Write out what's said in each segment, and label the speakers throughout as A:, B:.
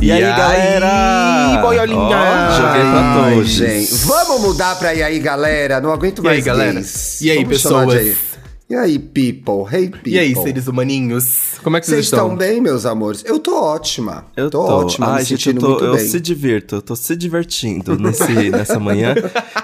A: E, aí, galera?
B: boiolinha?
A: Joguei pra todos.
C: gente. Vamos mudar pra e aí, galera? Não aguento
B: E aí,
C: mais
B: galera?
C: gays.
B: E aí,
C: Vamos
B: pessoas?
C: aí. E aí, people? Hey, people.
B: E aí, seres humaninhos? Como é que vocês
C: Vocês
B: estão?
C: estão bem, meus amores? Eu tô ótima.
A: Eu
C: tô,
A: tô,
C: ótima,
A: Ai,
C: me
A: gente, eu, tô,
C: muito
A: eu
C: bem.
A: se divirto, eu tô se divertindo nesse, nessa manhã.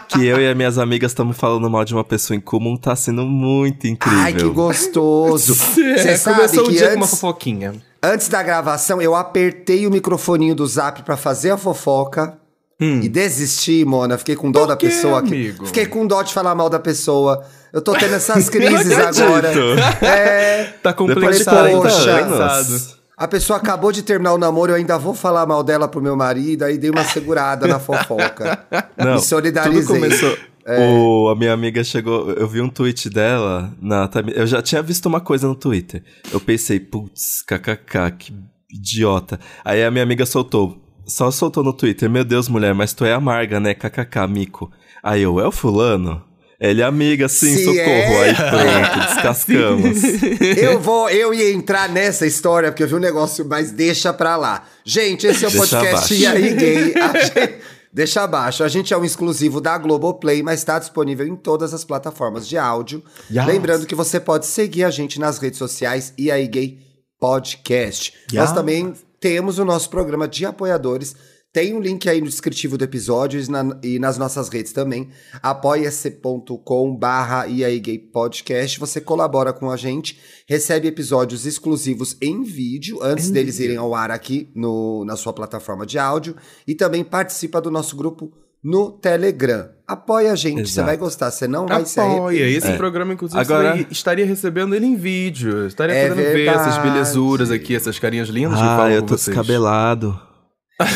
A: Que eu e as minhas amigas estamos falando mal de uma pessoa em comum, tá sendo muito incrível.
C: Ai, que gostoso. Você
B: É,
C: sabe
B: começou o
C: que
B: dia com uma
C: antes,
B: fofoquinha.
C: Antes da gravação, eu apertei o microfoninho do zap pra fazer a fofoca. E desisti, Mona. Fiquei com dó
B: Por
C: da
B: quê,
C: pessoa. aqui.
B: amigo?
C: Fiquei com dó de falar mal da pessoa. Eu tô tendo essas crises agora. É.
B: Tá
A: Depois de
B: complexado,
A: 40
C: poxa,
A: anos.
C: A pessoa acabou de terminar o namoro, eu ainda vou falar mal dela pro meu marido, aí dei uma segurada na fofoca.
A: Não,
C: Me solidarizei.
A: Tudo começou.
C: É.
A: O, a minha amiga chegou, eu vi um tweet dela na eu já tinha visto uma coisa no Twitter. Eu pensei, putz, kkk, que idiota. Aí a minha amiga soltou, só soltou no Twitter, meu Deus, mulher, mas tu é amarga, né? kkk, mico. Aí eu, é o fulano? Ele é amiga, sim,
C: Se
A: socorro.
C: é.
A: Aí pronto, descascamos.
C: Eu vou, eu ia entrar nessa história, porque eu vi um negócio, mas deixa pra lá. Gente, esse é o
A: Deixa
C: podcast
A: abaixo.
C: E aí Gay. Gente- deixa abaixo. A gente é um exclusivo da Globoplay, mas está disponível em todas as plataformas de áudio.
B: Yes.
C: Lembrando que você pode seguir a gente nas redes sociais E aí Gay Podcast. Nós
B: Yes.
C: também temos o nosso programa de apoiadores. Tem um link aí no descritivo do episódio e, na- e nas nossas redes também. apoia-se.com barra e aí gay podcast. Você colabora com a gente, recebe episódios exclusivos em vídeo, antes deles irem ao ar aqui no, na sua plataforma de áudio. E também participa do nosso grupo no Telegram. Apoia a gente, você vai gostar, você não vai se arrepender.
B: Apoia. Esse
A: É.
B: programa, inclusive,
A: Agora-
B: estaria, estaria recebendo ele em vídeo. Estaria
C: É
B: podendo ver essas
C: verdade.
B: belezuras aqui, essas carinhas lindas que
A: Ah,
B: falam
A: eu
B: com
A: tô
B: vocês.
A: descabelado.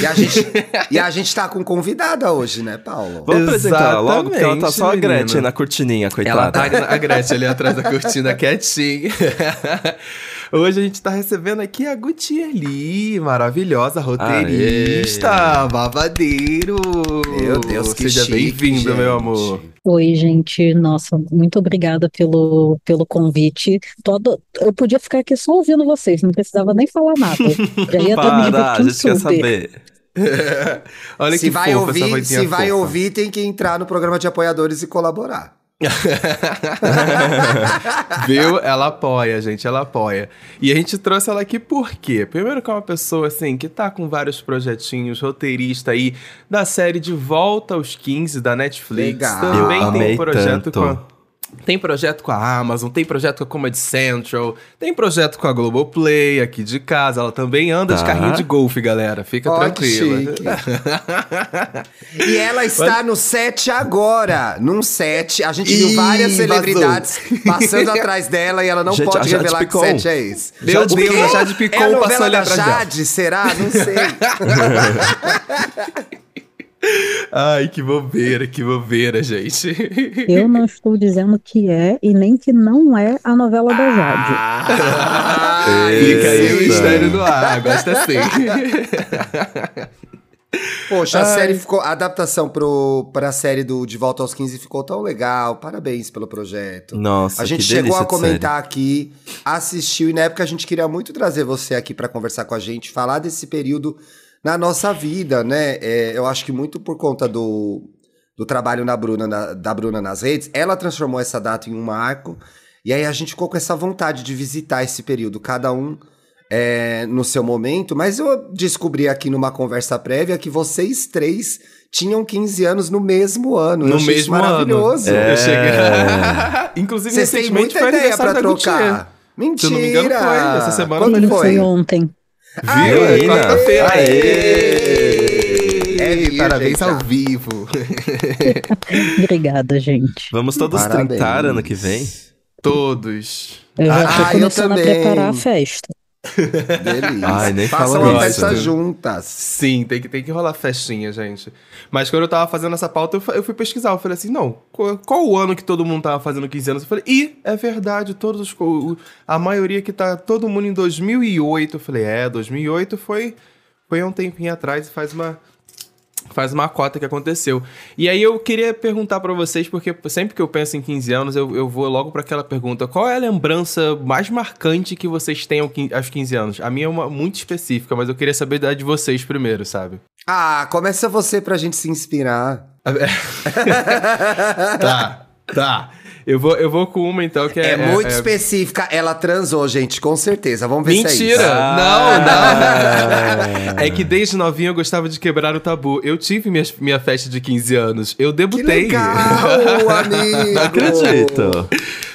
C: E a gente, e a gente tá com convidada hoje, né, Paulo?
A: Vamos apresentar ela logo, porque ela tá só a
B: Exatamente,
A: Gretchen na cortininha, coitada.
B: Ela tá a Gretchen ali atrás da cortina quietinha. Hoje a gente tá recebendo aqui a Gutieli, maravilhosa roteirista, babadeiro.
C: Meu Deus, que
B: Seja bem-vindo, meu amor.
D: Oi, gente. Nossa, muito obrigada pelo, pelo convite. Todo, eu podia ficar aqui só ouvindo vocês, não precisava nem falar nada. Já ia estar me
A: Para, a gente quer saber.
B: Olha
C: se
B: que
C: vai
B: fofa
C: ouvir, se vai
B: fofa.
C: ouvir, tem que entrar no programa de apoiadores e colaborar.
B: Viu? Ela apoia, gente, ela apoia. E a gente trouxe ela aqui por quê? Primeiro que é uma pessoa, assim, que tá com vários projetinhos, roteirista aí da série De Volta aos 15 da Netflix.
C: Legal.
B: Também
A: Eu
B: tem
A: amei
B: projeto
A: tanto.
B: com a... Tem projeto com a Amazon, tem projeto com a Comedy Central, tem projeto com a Globoplay aqui de casa. Ela também anda de
A: Tá.
B: carrinho de golfe, galera. Fica
C: que
B: tranquila.
C: E ela está no set agora. Num set. A gente viu
B: Ih,
C: várias
B: vazou.
C: celebridades passando atrás dela e ela não
A: Gente,
C: pode revelar
A: Picon.
C: que set é esse.
B: Meu Deus, a Jade Picon
C: é a
B: passou ali atrás dela.
C: Jade, será? Não sei.
B: Ai, que bobeira, que bobeira, gente.
D: Eu não estou dizendo que é e nem que não é a novela da Jade.
C: Ah,
B: Fica aí o mistério do ar, gosta assim.
C: Poxa, a
B: Ai.
C: série ficou. A adaptação pro, pra série do De Volta aos 15 ficou tão legal. Parabéns pelo projeto.
A: Nossa,
C: A gente
A: que
C: chegou a comentar aqui, assistiu, e na época a gente queria muito trazer você aqui pra conversar com a gente, falar desse período na nossa vida, né? É, eu acho que muito por conta do, do trabalho na Bruna, na- da Bruna nas redes, ela transformou essa data em um marco, e aí a gente ficou com essa vontade de visitar esse período, cada um é, no seu momento, mas eu descobri aqui numa conversa prévia que vocês três tinham 15 anos no mesmo ano. Eu
B: No mesmo ano.
C: maravilhoso.
A: É.
B: Eu cheguei. Inclusive,
C: Vocês têm muita ideia
B: Gutier.
C: trocar. Mentira!
B: Se eu não me engano, foi. Essa semana
C: Quando
D: Ele
C: foi?
D: foi ontem.
B: Viu?
A: Aê,
B: quarta-feira.
A: aê.
C: É
B: Parabéns ao vivo.
D: Obrigada, gente.
A: Vamos todos
C: Parabéns.
A: trintar ano que vem?
B: Todos.
D: Eu já
C: Ah,
D: tô
C: eu
D: começando a
C: também.
D: preparar a festa.
C: Delícia.
A: Ai, nem
C: Façam
A: fala
C: uma festa juntas.
B: Sim, tem que, tem que rolar festinha, gente. Mas quando eu tava fazendo essa pauta, eu, eu fui pesquisar. Eu falei assim, não, qual, qual o ano que todo mundo tava fazendo 15 anos? Eu falei, ih, é verdade, todos os... A maioria que tá todo mundo em 2008. Eu falei, é, 2008 foi, foi um tempinho atrás e faz uma... faz uma cota que aconteceu. E aí eu queria perguntar pra vocês, porque sempre que eu penso em 15 anos, eu, eu vou logo pra aquela pergunta: qual é a lembrança mais marcante que vocês têm aos 15 anos? A minha é uma muito específica, mas eu queria saber da de vocês primeiro, sabe?
C: Ah, começa você pra gente se inspirar.
B: tá, tá. Eu vou, eu vou com uma então que é.
C: É, muito específica. Ela transou, gente, com certeza. Vamos ver se é isso.
B: Mentira! Não, não! É que desde novinho eu gostava de quebrar o tabu. Eu tive minha, minha festa de 15 anos. Eu
C: Que
B: debutei.
C: legal, amigo!
A: Não acredito.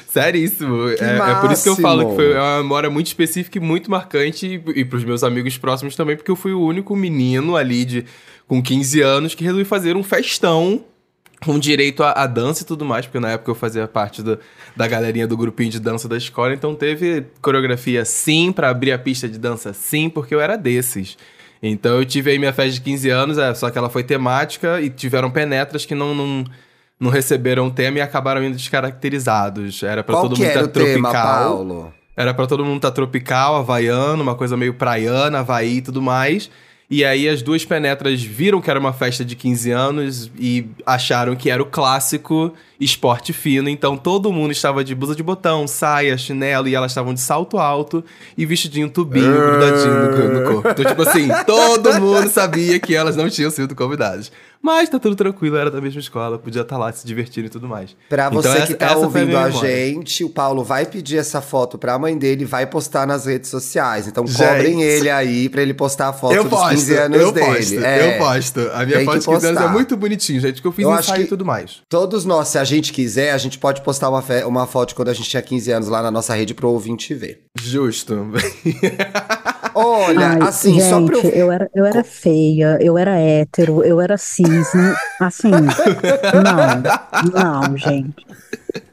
B: Seríssimo.
C: Que
B: É, é por isso que eu falo que foi uma memória muito específica e muito marcante. E, e pros meus amigos próximos também, porque eu fui o único menino ali de, com 15 anos que resolvi fazer um festão com direito à, dança e tudo mais, porque na época eu fazia parte do- da galerinha do grupinho de dança da escola, então teve coreografia sim, pra abrir a pista de dança sim, porque eu era desses. Então eu tive aí minha festa de 15 anos, é, só que ela foi temática e tiveram penetras que não, não, não receberam o tema e acabaram indo descaracterizados. Era pra
C: Qual
B: todo mundo estar
C: tema,
B: tropical.
C: Paulo?
B: Era pra todo mundo estar tropical, havaiano, uma coisa meio praiana, Havaí e tudo mais. E aí as duas penetras viram que era uma festa de 15 anos e acharam que era o clássico esporte fino. Então todo mundo estava de blusa de botão, saia, chinelo e elas estavam de salto alto e vestidinho tubinho grudadinho no, no corpo. Então, tipo assim, todo mundo sabia que elas não tinham sido convidadas. Mas tá tudo tranquilo, era da mesma escola, podia estar lá se divertindo e tudo mais.
C: Pra
B: Então,
C: você
B: essa-
C: que tá ouvindo a,
B: memória.
C: gente, o Paulo vai pedir essa foto pra mãe dele e vai postar nas redes sociais. Então
B: Gente.
C: cobrem ele aí pra ele postar a foto
B: Eu
C: dos
B: posto,
C: 15 anos
B: eu
C: dele.
B: posto,
C: É.
B: eu posto. A minha foto de 15 anos é muito bonitinho, gente, que eu fiz
C: Eu
B: ensaio e tudo mais.
C: Todos nós, se a gente quiser, a gente pode postar uma, fe- uma foto de quando a gente tinha 15 anos lá na nossa rede pro ouvinte ver.
B: Justo.
C: Olha,
D: Ai,
C: assim,
D: gente,
C: só pra eu...
D: eu era, eu era feia, eu era hétero, eu era cis, não- assim, não, não, gente.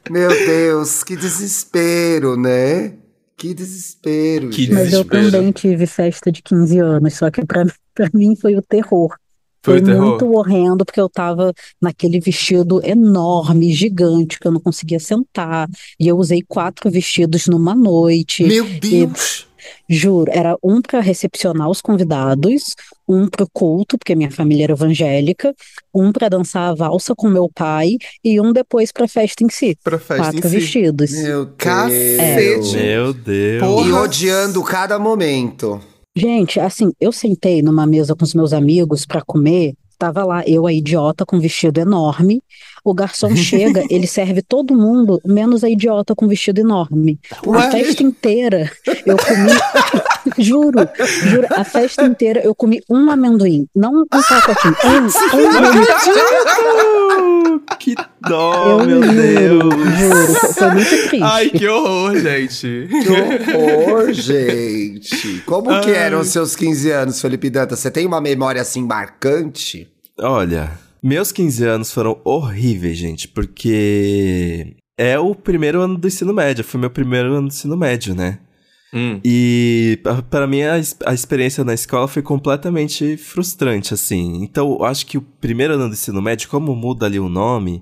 C: Meu Deus, que desespero, né? Que desespero,
B: Que
C: gente.
D: Mas eu
B: Desespero.
D: também tive festa de 15 anos, só que pra, pra mim foi o terror.
B: Foi o terror?
D: muito horrendo, porque eu tava naquele vestido enorme, gigante, que eu não conseguia sentar. E eu usei quatro vestidos numa noite.
C: Meu Deus!
D: Juro, era um para recepcionar os convidados, um pro culto, porque minha família era evangélica, um para dançar a valsa com meu pai e um depois pra festa em si.
B: Pra festa
D: Quatro
B: em si.
D: vestidos.
C: Meu Deus!
B: Cacete!
A: Meu Deus.
B: Porra.
C: E odiando cada momento.
D: Gente, assim, eu sentei numa mesa com os meus amigos para comer, tava lá eu, a idiota, com um vestido enorme. O garçom chega, ele serve todo mundo, menos a idiota com vestido enorme.
B: Ué?
D: A festa inteira eu comi, juro, juro, a festa inteira eu comi um amendoim, não um pacotinho, um, um amendoim.
A: que dó,
D: Eu
A: meu
D: juro,
A: Deus.
D: juro, foi, muito triste.
B: Ai, que horror, gente.
C: Que horror, gente! Como que
B: Ai.
C: eram os seus 15 anos, Felipe Dantas? Você tem uma memória assim marcante?
A: Olha, meus 15 anos foram horríveis, gente, porque é o primeiro ano do ensino médio, foi meu primeiro ano do ensino médio, né?
B: Hum.
A: E pa- pra mim a, a experiência na escola foi completamente frustrante, assim. Então, eu acho que o primeiro ano do ensino médio, como muda ali o nome,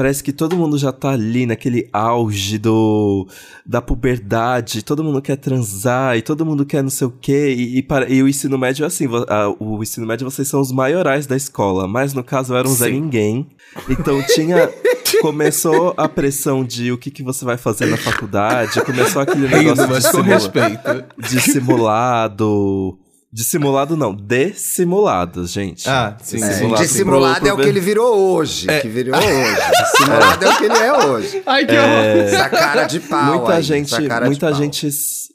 A: parece que todo mundo já tá ali naquele auge do da puberdade, todo mundo quer transar e todo mundo quer não sei o quê. E, e, para- e o ensino médio é assim, a- o ensino médio vocês são os maiorais da escola, mas no caso eu era um Zé. Ninguém. Então tinha. Começou a pressão de o que, que você vai fazer na faculdade, começou aquele negócio de simula-
B: respeito.
A: dissimulado. Dissimulado não, dissimulados, gente.
B: Ah, sim,
C: É,
B: sim.
C: dissimulado é o que ele virou hoje. Que virou hoje. Dissimulado é. o que ele é hoje.
B: Ai, que horror.
C: Essa cara de pau.
A: Muita
C: aí,
A: gente,
C: essa cara de
A: muita gente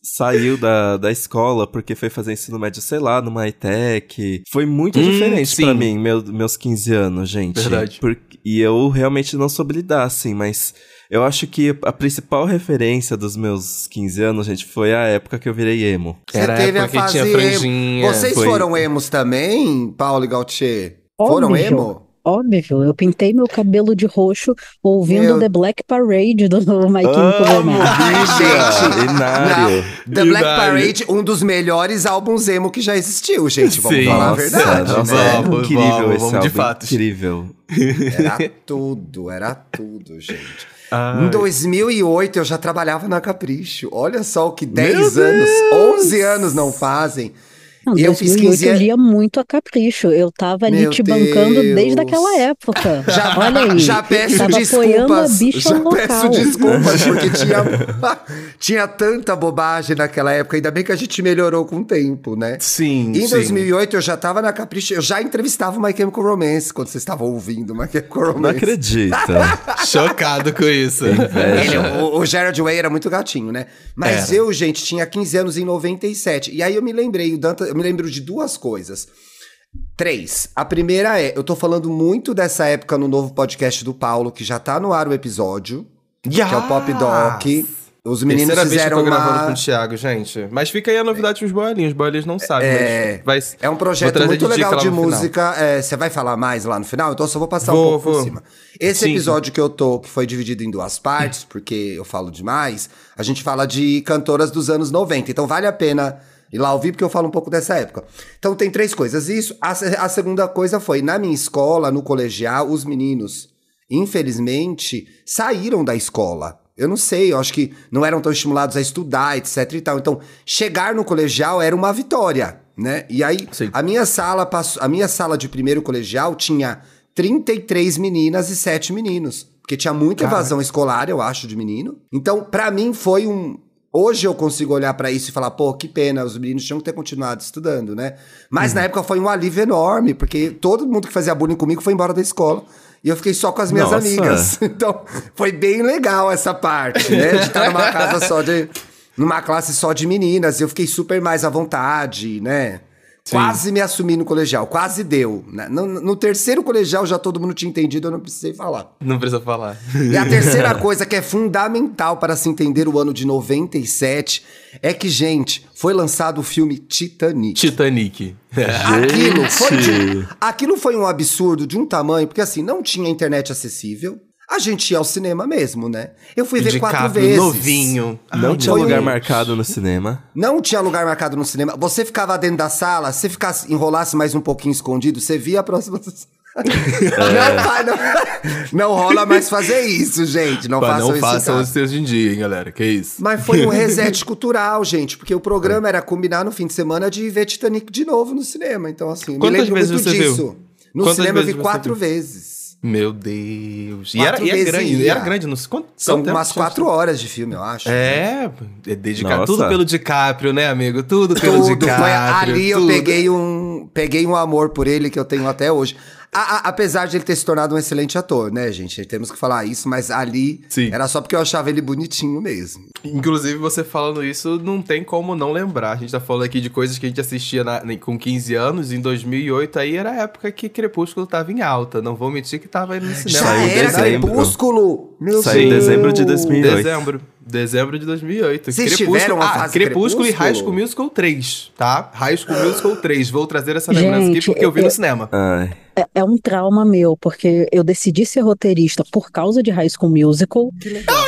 A: saiu da, da escola porque foi fazer ensino médio, sei lá, numa ETEC. Foi muito
B: Hum,
A: diferente pra mim, meu- meus 15 anos, gente.
B: Verdade.
A: Por- e eu realmente não soube lidar, assim, mas eu acho que a principal referência dos meus 15 anos, gente, foi a época que eu virei emo.
C: Você
B: Era a
C: teve a
B: época que
C: fase
B: tinha
C: emo.
B: franjinha.
C: Vocês
A: Foi-
C: foram emos também, Paulo e Gautier? Foram
D: Óbvio.
C: emo?
D: Óbvio, eu pintei meu cabelo de roxo ouvindo
C: Meu-
D: The Black Parade do My Chemical Romance.
C: Gente.
A: Inário.
C: The Black
B: Inário.
C: Parade, um dos melhores álbuns emo que já existiu, gente. Vamos
B: Sim.
C: falar a verdade,
A: nossa,
C: né?
B: Vamos,
A: incrível
B: vamos,
A: esse
B: vamos de
A: álbum,
B: fatos.
A: incrível.
C: Era tudo, era tudo, gente.
B: Ai.
C: Em 2008 eu já trabalhava na Capricho. Olha só o que
A: Meu
C: 10 anos, 11 anos não fazem.
D: Não,
C: eu fiz
D: 2008
C: 15
D: eu
C: anos.
D: lia muito a Capricho. Eu tava ali
C: Meu
D: te bancando desde
C: Deus.
D: aquela época.
C: Já,
D: Olha aí.
C: já peço
D: tava
C: desculpas.
D: bicha
C: Já
D: local.
C: peço desculpas, porque tinha, tinha tanta bobagem naquela época. Ainda bem que a gente melhorou com o tempo, né?
B: Sim,
C: Em
B: sim.
C: 2008 eu já tava na Capricho, eu já entrevistava o My Chemical Romance quando vocês estavam ouvindo o My Chemical
A: Não
C: Romance.
A: acredita.
B: Chocado com isso.
C: Ele, o, o Gerard Way era muito gatinho, né? Mas
B: Era.
C: eu, gente, tinha 15 anos em 97. E aí eu me lembrei, o Danta, eu me lembro de duas coisas. Três. A primeira é, eu tô falando muito dessa época no novo podcast do Paulo, que já tá no ar o episódio, que é o Pop Doc. Os meninos
B: Terceira vez que eu
C: fizeram
B: tô gravando com
C: uma...
B: o Thiago, gente. Mas fica aí a novidade pros bolinhos. Os bolinhos não sabem,
C: É,
B: vai...
C: É um projeto muito legal de música. É, Você vai falar mais lá no final? Então eu só vou passar um
B: Vou,
C: pouco por
B: vou.
C: cima. Esse
B: Sim.
C: episódio que eu tô, que foi dividido em duas partes, porque eu falo demais, a gente fala de cantoras dos anos 90. Então vale a pena ir lá ouvir, porque eu falo um pouco dessa época. Então tem três coisas. Isso. A, a segunda coisa foi, na minha escola, no colegial, os meninos, infelizmente, saíram da escola. Eu não sei, eu acho que não eram tão estimulados a estudar, etc e tal. Então, chegar no colegial era uma vitória, né? E aí,
B: Sim.
C: a minha sala passou, a minha sala de primeiro colegial tinha 33 meninas e 7 meninos, porque tinha muita
B: Caraca.
C: evasão escolar, eu acho, de menino. Então, pra mim foi um Hoje eu consigo olhar pra isso e falar, pô, que pena, os meninos tinham que ter continuado estudando, né? Mas
B: Uhum.
C: na época foi um alívio enorme, porque todo mundo que fazia bullying comigo foi embora da escola. E eu fiquei só com as minhas
A: Nossa.
C: amigas. Então, foi bem legal essa parte, né? De estar numa casa só de. numa classe só de meninas. Eu fiquei super mais à vontade, né? Quase me assumi no colegial, quase deu. né? No, no terceiro colegial já todo mundo tinha entendido, eu não precisei falar.
B: Não precisa falar.
C: E a terceira coisa que é fundamental para se entender o ano de 97 é que, gente, foi lançado o filme Titanic.
B: Titanic.
C: Aquilo foi, de- aquilo foi um absurdo de um tamanho, porque assim, não tinha internet acessível. A gente ia ao cinema mesmo, né? Eu fui ver quatro
B: DiCaprio
C: vezes.
B: novinho.
A: Não
B: Ai,
A: tinha lugar marcado no cinema.
C: Não tinha lugar marcado no cinema. Você ficava dentro da sala, se ficasse, enrolasse mais um pouquinho escondido, você via a próxima. Não, vai, não, não rola mais fazer isso, gente. Não
B: Pá,
C: façam
B: não
C: isso. em
B: façam os seus de dia, hein, galera. Que isso.
C: Mas foi um reset cultural, gente, porque o programa era combinar no fim de semana de ver Titanic de novo no cinema. Então, assim, eu me
B: Quantas
C: lembro
B: vezes
C: muito
B: você viu?
C: disso. No
B: Quantas
C: cinema eu vi quatro
B: viu?
C: vezes.
B: Meu Deus. E era, e
C: vezes
B: grande. E era grande. Não sei quanto,
C: São
B: quanto
C: umas quatro horas de filme, eu acho.
B: É, é dedicar
A: Nossa.
B: tudo pelo DiCaprio, né, amigo? Tudo pelo
C: Tudo.
B: DiCaprio.
C: Foi, ali eu
B: tudo.
C: peguei um, peguei um amor por ele que eu tenho até hoje. A- a- apesar de ele ter se tornado um excelente ator, né, gente? Temos que falar isso, mas ali
B: Sim.
C: era só porque eu achava ele bonitinho mesmo.
B: Inclusive, você falando isso, não tem como não lembrar. A gente tá falando aqui de coisas que a gente assistia na- com 15 anos, em 2008, aí era a época que Crepúsculo tava em alta. Não vou mentir que tava aí no cinema.
C: Já
A: Saiu em
C: era
A: dezembro.
C: Crepúsculo! Meu
A: Saiu em dezembro de 2008.
B: Dezembro. Dezembro de 2008.
C: Vocês tiveram a
B: ah,
C: fase
B: Crepúsculo, e
C: Crepúsculo?
B: High School Musical 3, tá? High School Musical 3. Vou trazer essa lembrança aqui porque eu vi
D: eu-
B: no cinema.
A: Ai.
D: É, é um trauma meu, porque eu decidi ser roteirista por causa de High School Musical.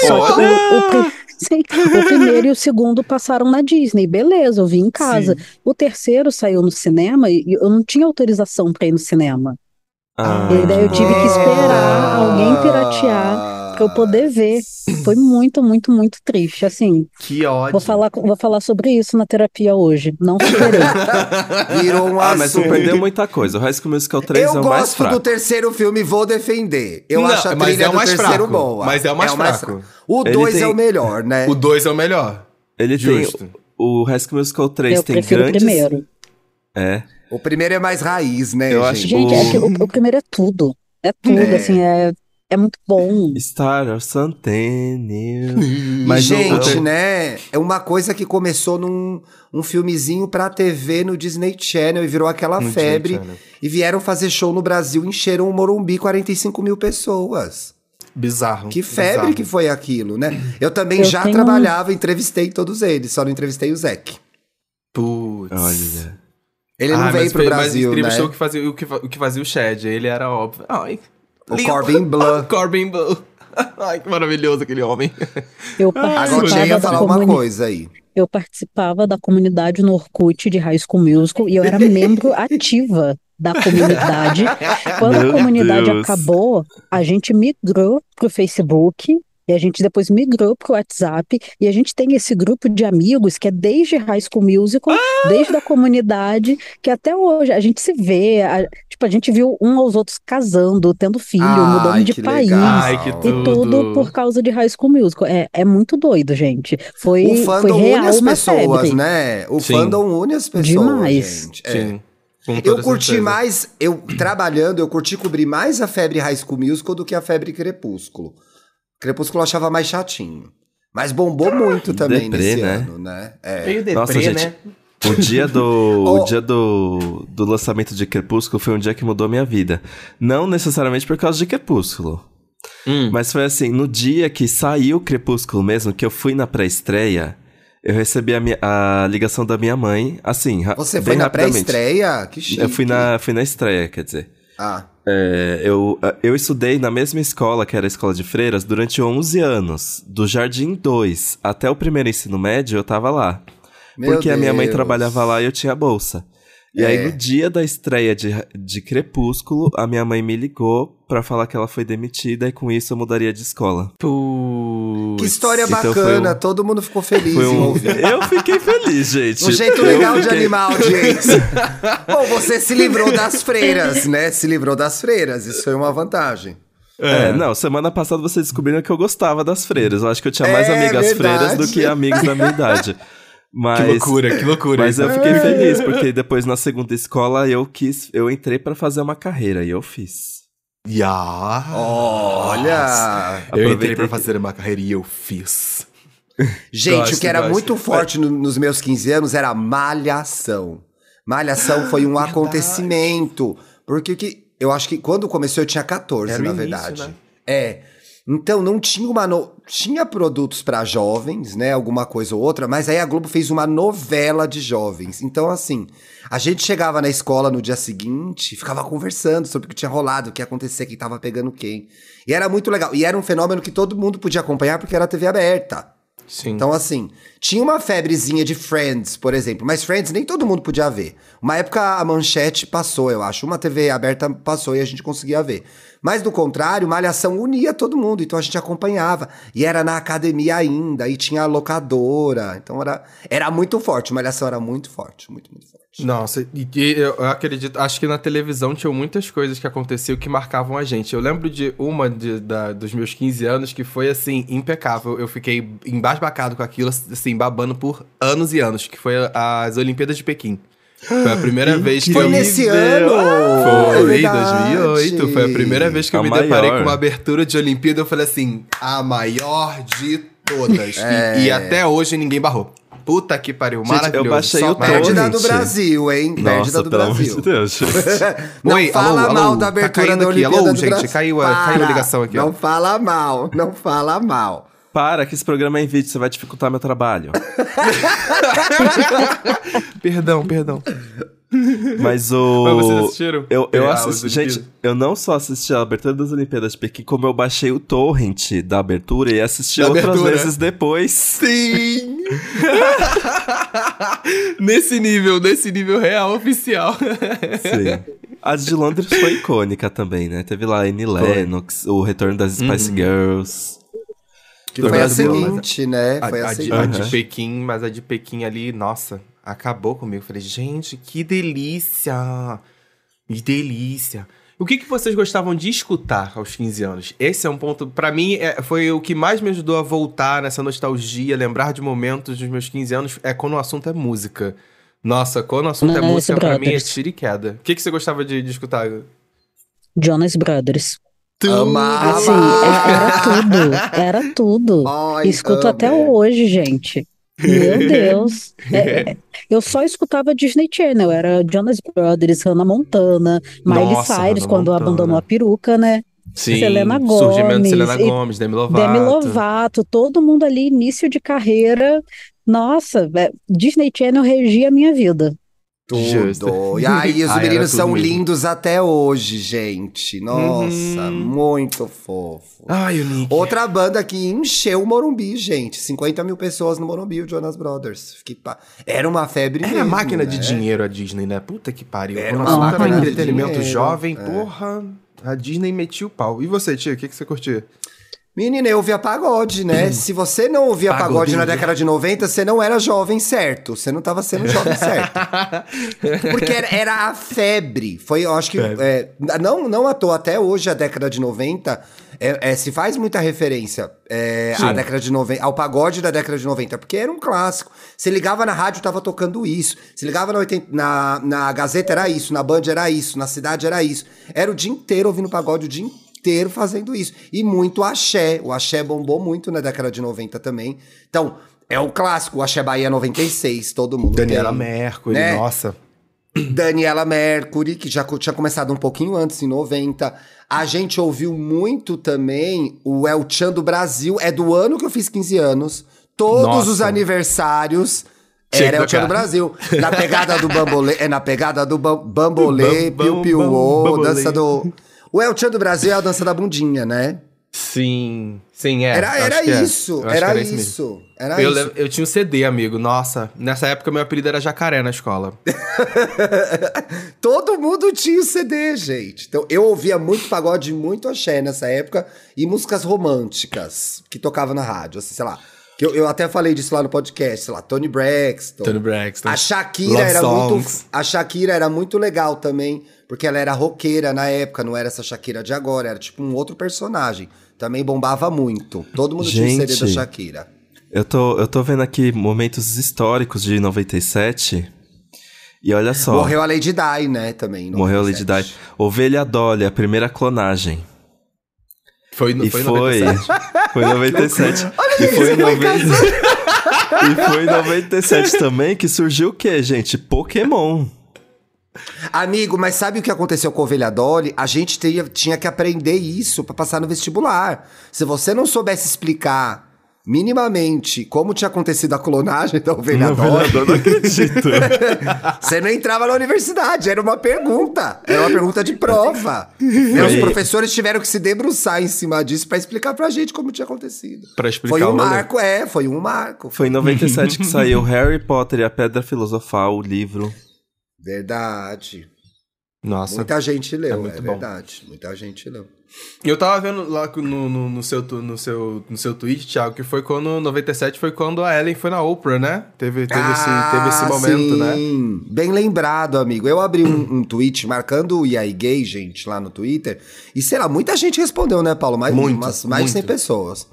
D: Só que o, o sim, o primeiro e o segundo passaram na Disney. Beleza, eu vi em casa. O terceiro saiu no cinema e eu não tinha autorização pra ir no cinema.
A: Ah.
D: E daí eu tive que esperar alguém piratear pra eu poder ver. Foi muito, muito, muito triste. Assim,
B: Que ódio.
D: vou falar, vou falar sobre isso na terapia hoje. Não superei.
C: Virou um
A: Ah, mas não
C: assunto.
A: perdeu muita coisa. O High School Musical 3
C: Eu
A: é o mais
C: gosto
A: fraco.
C: do terceiro filme e vou defender. Eu
B: Não,
C: acho a
B: mas
C: trilha
B: é o
C: do
B: mais
C: terceiro
B: fraco.
C: boa.
B: Mas é o mais fraco.
C: O
A: Ele
C: 2
A: tem-
C: é o melhor, né?
B: O 2 é o melhor.
A: Ele
B: Justo.
A: tem. O High School Musical 3
D: Eu
A: tem
D: prefiro o
A: grandes.
D: primeiro.
A: É.
C: O primeiro é mais raiz, né,
A: Eu
C: gente?
A: acho-
D: Gente, é que o,
A: O-
D: o primeiro é tudo. É tudo,
C: É.
D: assim, é, é muito bom.
A: Star of Centennial.
C: E,
A: Mas
C: gente,
A: o-
C: né? É uma coisa que começou num um filmezinho pra TV no Disney Channel e virou aquela
B: No
C: febre. E vieram fazer show no Brasil, encheram o Morumbi 45 mil pessoas.
B: Bizarro.
C: Que febre
B: bizarro.
C: que foi aquilo, né? Eu também
D: Eu
C: já
D: tenho-
C: trabalhava, entrevistei todos eles, só não entrevistei o Zeke.
B: Putz.
A: Olha.
C: Ele não
B: Ah,
C: veio
B: mas
C: pro Brasil,
B: mas
C: né?
B: o que fazia, o que, o que fazia o Chad. Ele era óbvio. Ai,
C: O. Corbin Bleu.
B: Corbin Bleu. Ai, que maravilhoso aquele homem.
D: Eu
C: Agora eu
D: participava
C: ia
D: da
C: falar uma coisa aí.
D: Eu participava da comunidade no Orkut de High School Musical e eu era membro ativa da comunidade. Quando
A: Meu
D: a comunidade
A: Deus.
D: acabou, a gente migrou pro Facebook E a gente depois migrou pro WhatsApp e a gente tem esse grupo de amigos que é desde High School Musical, ah! desde a comunidade, que até hoje a gente se vê, a, tipo, a gente viu um aos outros casando, tendo filho, Ai, mudando de país.
B: Ai, que
D: tudo. E tudo por causa de High School Musical. É, é muito doido, gente. Foi, o fandom foi real une as
C: pessoas,
D: febre.
C: né? O Sim. fandom une as pessoas, Demais. gente. É. Sim. Eu curti certeza. mais, eu trabalhando, eu curti cobrir mais a febre High School Musical do que a febre Crepúsculo. Crepúsculo eu achava mais chatinho. Mas bombou muito também deprê, nesse né? ano, né?
B: É. Meio deprê, Nossa, gente, né?
A: O dia do, oh. o dia do, do lançamento de Crepúsculo foi um dia que mudou a minha vida. Não necessariamente por causa de Crepúsculo. Hum. Mas foi assim, no dia que saiu Crepúsculo mesmo, que eu fui na pré-estreia, eu recebi a, minha, a ligação da minha mãe, assim,
C: Você foi na pré-estreia?
A: Que chique. Eu fui na, fui na estreia, quer dizer.
C: Ah.
A: É, eu, eu estudei na mesma escola, que era a escola de freiras, durante 11 anos. Do Jardim 2 até o primeiro ensino médio, eu tava lá. Meu porque Deus. a minha mãe trabalhava lá e eu tinha bolsa. E é. aí, no dia da estreia de, de Crepúsculo, a minha mãe me ligou para falar que ela foi demitida e com isso eu mudaria de escola.
C: Putz. Que história então bacana, um... todo mundo ficou feliz um...
A: Eu fiquei feliz, gente.
C: Um jeito legal fiquei... de animar a audiência. Bom, você se livrou das freiras, né? Se livrou das freiras, isso foi uma vantagem.
A: É. é, não, semana passada vocês descobriram que eu gostava das freiras. Eu acho que eu tinha mais é, amigas verdade. freiras do que amigos da minha idade. Mas,
B: que loucura, que loucura.
A: Mas eu fiquei feliz, porque depois na segunda escola eu quis, eu entrei para fazer uma carreira e eu fiz.
B: Ya!
C: Olha!
B: Eu entrei pra fazer uma carreira e eu fiz.
C: Gente, gosto, o que era gosto. muito forte no, nos meus 15 anos era malhação. Malhação foi um Verdade. acontecimento. Porque que, eu acho que quando começou eu tinha 14, era na início, verdade. Né? É. Então não tinha uma no... tinha produtos para jovens, né, alguma coisa ou outra, mas aí a Globo fez uma novela de jovens. Então assim, a gente chegava na escola no dia seguinte, ficava conversando sobre o que tinha rolado, o que ia acontecer, quem tava pegando quem. E era muito legal. E era um fenômeno que todo mundo podia acompanhar porque era TV aberta.
B: Sim.
C: Então, assim, tinha uma febrezinha de Friends, por exemplo, mas Friends nem todo mundo podia ver. Uma época a manchete passou, eu acho. Uma TV aberta passou e a gente conseguia ver. Mas do contrário, Malhação unia todo mundo, então a gente acompanhava. E era na academia ainda, e tinha locadora. Então era, era muito forte, Malhação era muito forte, muito, muito forte.
B: Nossa, e eu acredito, acho que na televisão tinham muitas coisas que aconteciam que marcavam a gente. Eu lembro de uma de, da, dos meus 15 anos que foi assim, impecável. Eu fiquei embasbacado com aquilo, assim, babando por anos e anos, que foi as Olimpíadas de Pequim. Foi a primeira vez que
C: foi
B: eu
C: nesse me ano.
B: Foi, é 2008. Foi a primeira vez que eu a me maior. deparei com uma abertura de Olimpíada. Eu falei assim, a maior de todas. É. E, e, até hoje ninguém barrou. Puta que pariu, Gente, maravilhoso.
A: Eu baixei Só o
C: Perde da do Brasil, hein? Da do Brasil.
A: De Deus.
C: não Oi, fala alô, mal alô, da abertura tá da Olimpíada alô,
B: gente,
C: Brasil.
B: Caiu a, caiu a ligação aqui.
C: Não ó. fala mal, não fala mal.
A: Para, que esse programa é em vídeo, você vai dificultar meu trabalho.
B: perdão, perdão.
A: Mas o.
B: Mas vocês assistiram?
A: Eu, eu é, assisti. Gente, eu não só assisti a abertura das Olimpíadas de Pequim, como eu baixei o torrent da abertura e assisti da outras abertura. vezes depois.
B: Sim! nesse nível, nesse nível real oficial.
A: Sim. A de Londres foi icônica também, né? Teve lá Annie Lennox, o retorno das Spice uhum. Girls.
C: Que foi a seguinte, né? Foi a, a,
B: seguinte. a de Pequim, mas a de Pequim ali, nossa, acabou comigo. Falei, gente, que delícia! Que delícia! O que, que vocês gostavam de escutar aos 15 anos? Esse é um ponto, para mim, é, foi o que mais me ajudou a voltar nessa nostalgia, lembrar de momentos dos meus 15 anos, é quando o assunto é música. Nossa, quando o assunto é música, Brothers. pra mim é tiro e queda. O que, que você gostava de, de escutar?
D: Jonas Brothers.
C: Tu Amava.
D: Assim, é, era tudo. Era tudo. Ai, Escuto até hoje, gente. Meu Deus. É, é, eu só escutava Disney Channel. Era Jonas Brothers, Hannah Montana, Miley Nossa, Cyrus, Hannah quando Montana. abandonou a peruca, né?
B: Sim,
D: Selena Gomes.
B: Surgimento de Selena Gomes, Demi Lovato.
D: Demi Lovato, todo mundo ali, início de carreira. Nossa, é, Disney Channel regia a minha vida.
C: Tudo. E aí, os meninos são lindos até hoje, gente. Nossa, uhum. muito fofo.
B: Ai, o Nick.
C: Outra banda que encheu o Morumbi, gente. 50 mil pessoas no Morumbi, o Jonas Brothers. Fiquei pa... Era uma febre
B: Era
C: mesmo,
B: máquina
C: né?
B: de dinheiro a Disney, né? Puta que pariu.
C: Era uma máquina
B: de entretenimento jovem, é. porra. A Disney metia o pau. E você, tia, o que, que você curtia?
C: Menina, eu ouvia pagode, né? Se você não ouvia pagode na década de 90, você não era jovem certo. Você não tava sendo jovem certo. Porque era, era a febre. Foi, eu acho que. é, não, não à toa, até hoje, a década de 90, é, é, se faz muita referência é, à década de 90, ao pagode da década de 90, porque era um clássico. Você ligava na rádio, tava tocando isso. Se ligava na, 80 na, na Gazeta, era isso. Na Band, era isso. Na cidade, era isso. Era o dia inteiro ouvindo pagode, o dia inteiro fazendo isso. E muito axé. O axé bombou muito na década de 90 também. Então, é o clássico, o Axé Bahia 96, todo mundo
B: Daniela
C: tem.
B: Mercury,
C: né?
B: nossa.
C: Daniela Mercury, que já tinha começado um pouquinho antes, em 90. A gente ouviu muito também o El Chan do Brasil. É do ano que eu fiz 15 anos. Todos
B: Nossa.
C: os aniversários
B: Tinha
C: era El Chan do. Brasil. Na pegada do bambolê, é na pegada do bam- bambolê,
B: Bam-
C: piu
B: bam-
C: piu
B: bam-
C: ô,
B: bambolê.
C: dança do... O El Chan do Brasil é a dança da bundinha, né?
B: Sim, sim, é.
C: Era,
B: eu
C: era
B: é.
C: isso,
B: acho
C: era,
B: mesmo.
C: isso. Era
B: Eu,
C: isso.
B: eu tinha um CD, amigo. Nossa, nessa época meu apelido era Jacaré na escola.
C: Todo mundo tinha o CD, gente. Então, eu ouvia muito pagode, muito axé nessa época e músicas românticas que tocavam na rádio, assim, sei lá. Que eu, eu até falei disso lá no podcast, sei lá, Tony Braxton.
B: Tony Braxton.
C: A Shakira
B: Love
C: era
B: songs.
C: muito a Shakira era muito legal também, porque ela era roqueira na época, não era essa Shakira de agora, era tipo um outro personagem. Também bombava muito. Todo mundo tinha o CD da
A: Gente.
C: Shakira.
A: Eu tô, eu tô vendo aqui momentos históricos de 97. E olha só.
C: Morreu a Lady Di, né, também.
A: Morreu a Lady
C: 97.
A: Di. Ovelha Dolly, a primeira clonagem.
B: Foi, no-
A: E
B: foi,
A: foi.
B: em 97?
A: Foi em 97. e foi em 90... E foi em 97 também que surgiu o quê, gente? Pokémon.
C: Amigo, mas sabe o que aconteceu com a Ovelha Dolly? A gente teria, tinha que aprender isso pra passar no vestibular. Se você não soubesse explicar minimamente como tinha acontecido a clonagem da Ovelha Dolly,
A: Eu não acredito.
C: você não entrava na universidade. Era uma pergunta. Era uma pergunta de prova. E os professores tiveram que se debruçar em cima disso pra explicar pra gente como tinha acontecido.
B: Pra explicar
C: Foi um marco, é, foi um marco.
A: Foi em 97 que saiu Harry Potter e a Pedra Filosofal, o livro.
C: Verdade.
B: Nossa.
C: Muita gente leu,
B: É
C: é,
B: bom.
C: verdade. Muita gente leu.
B: Eu tava vendo lá no, no, no seu, no, seu, no seu tweet, Thiago, que foi quando, 97 foi quando a Ellen foi na Oprah, né? Teve, teve, esse, teve esse
C: Ah,
B: momento, né?
C: sim. Bem lembrado, amigo. Eu abri um, um tweet marcando o IAI Gay, gente, lá no Twitter. E sei lá, muita gente respondeu, né, Paulo? Mais,
B: Muito,
C: umas- mais de 100
B: muito.
C: pessoas.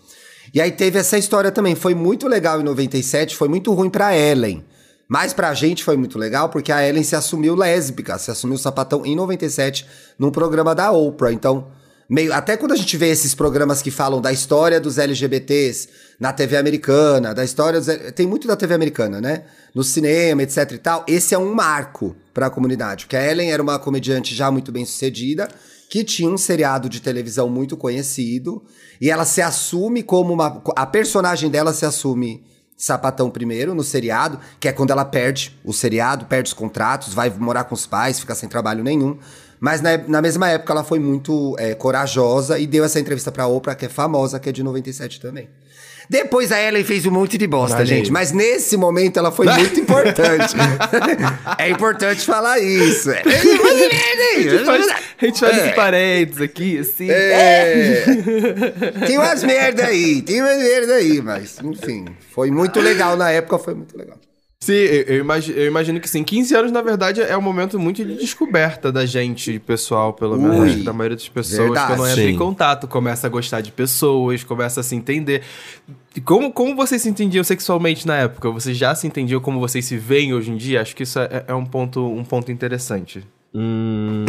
C: E aí teve essa história também. Foi muito legal em 97, foi muito ruim pra Ellen. Mas pra gente foi muito legal porque a Ellen se assumiu lésbica, se assumiu sapatão em 97 num programa da Oprah. Então, meio até quando a gente vê esses programas que falam da história dos LGBTs na TV americana, da história dos, tem muito da TV americana, né? No cinema, etc e tal. Esse é um marco pra comunidade, porque a Ellen era uma comediante já muito bem sucedida, que tinha um seriado de televisão muito conhecido, e ela se assume como uma a personagem dela se assume sapatão primeiro no seriado, que é quando ela perde o seriado, perde os contratos, vai morar com os pais, fica sem trabalho nenhum. Mas na, na mesma época ela foi muito é, corajosa e deu essa entrevista pra Oprah, que é famosa, que é de 97 também. Depois a Ellen fez um monte de bosta, gente. Mas nesse momento ela foi muito importante. é importante falar isso. É.
B: A gente faz, a gente faz
C: É.
B: esse parênteses aqui, assim.
C: É. tem umas merda aí, tem umas merda aí, mas enfim, foi muito legal na época, foi muito legal.
B: Sim, eu, eu imagi- eu imagino que sim. 15 anos, na verdade, é um momento muito de descoberta da gente, pessoal, pelo menos,
C: Ui,
B: acho que da maioria das pessoas,
C: verdade.
B: quando entra em contato, começa a gostar de pessoas, começa a se entender. Como, como vocês se entendiam sexualmente na época? Vocês já se entendiam como vocês se veem hoje em dia? Acho que isso é, é um, ponto, um ponto interessante.
A: Hum,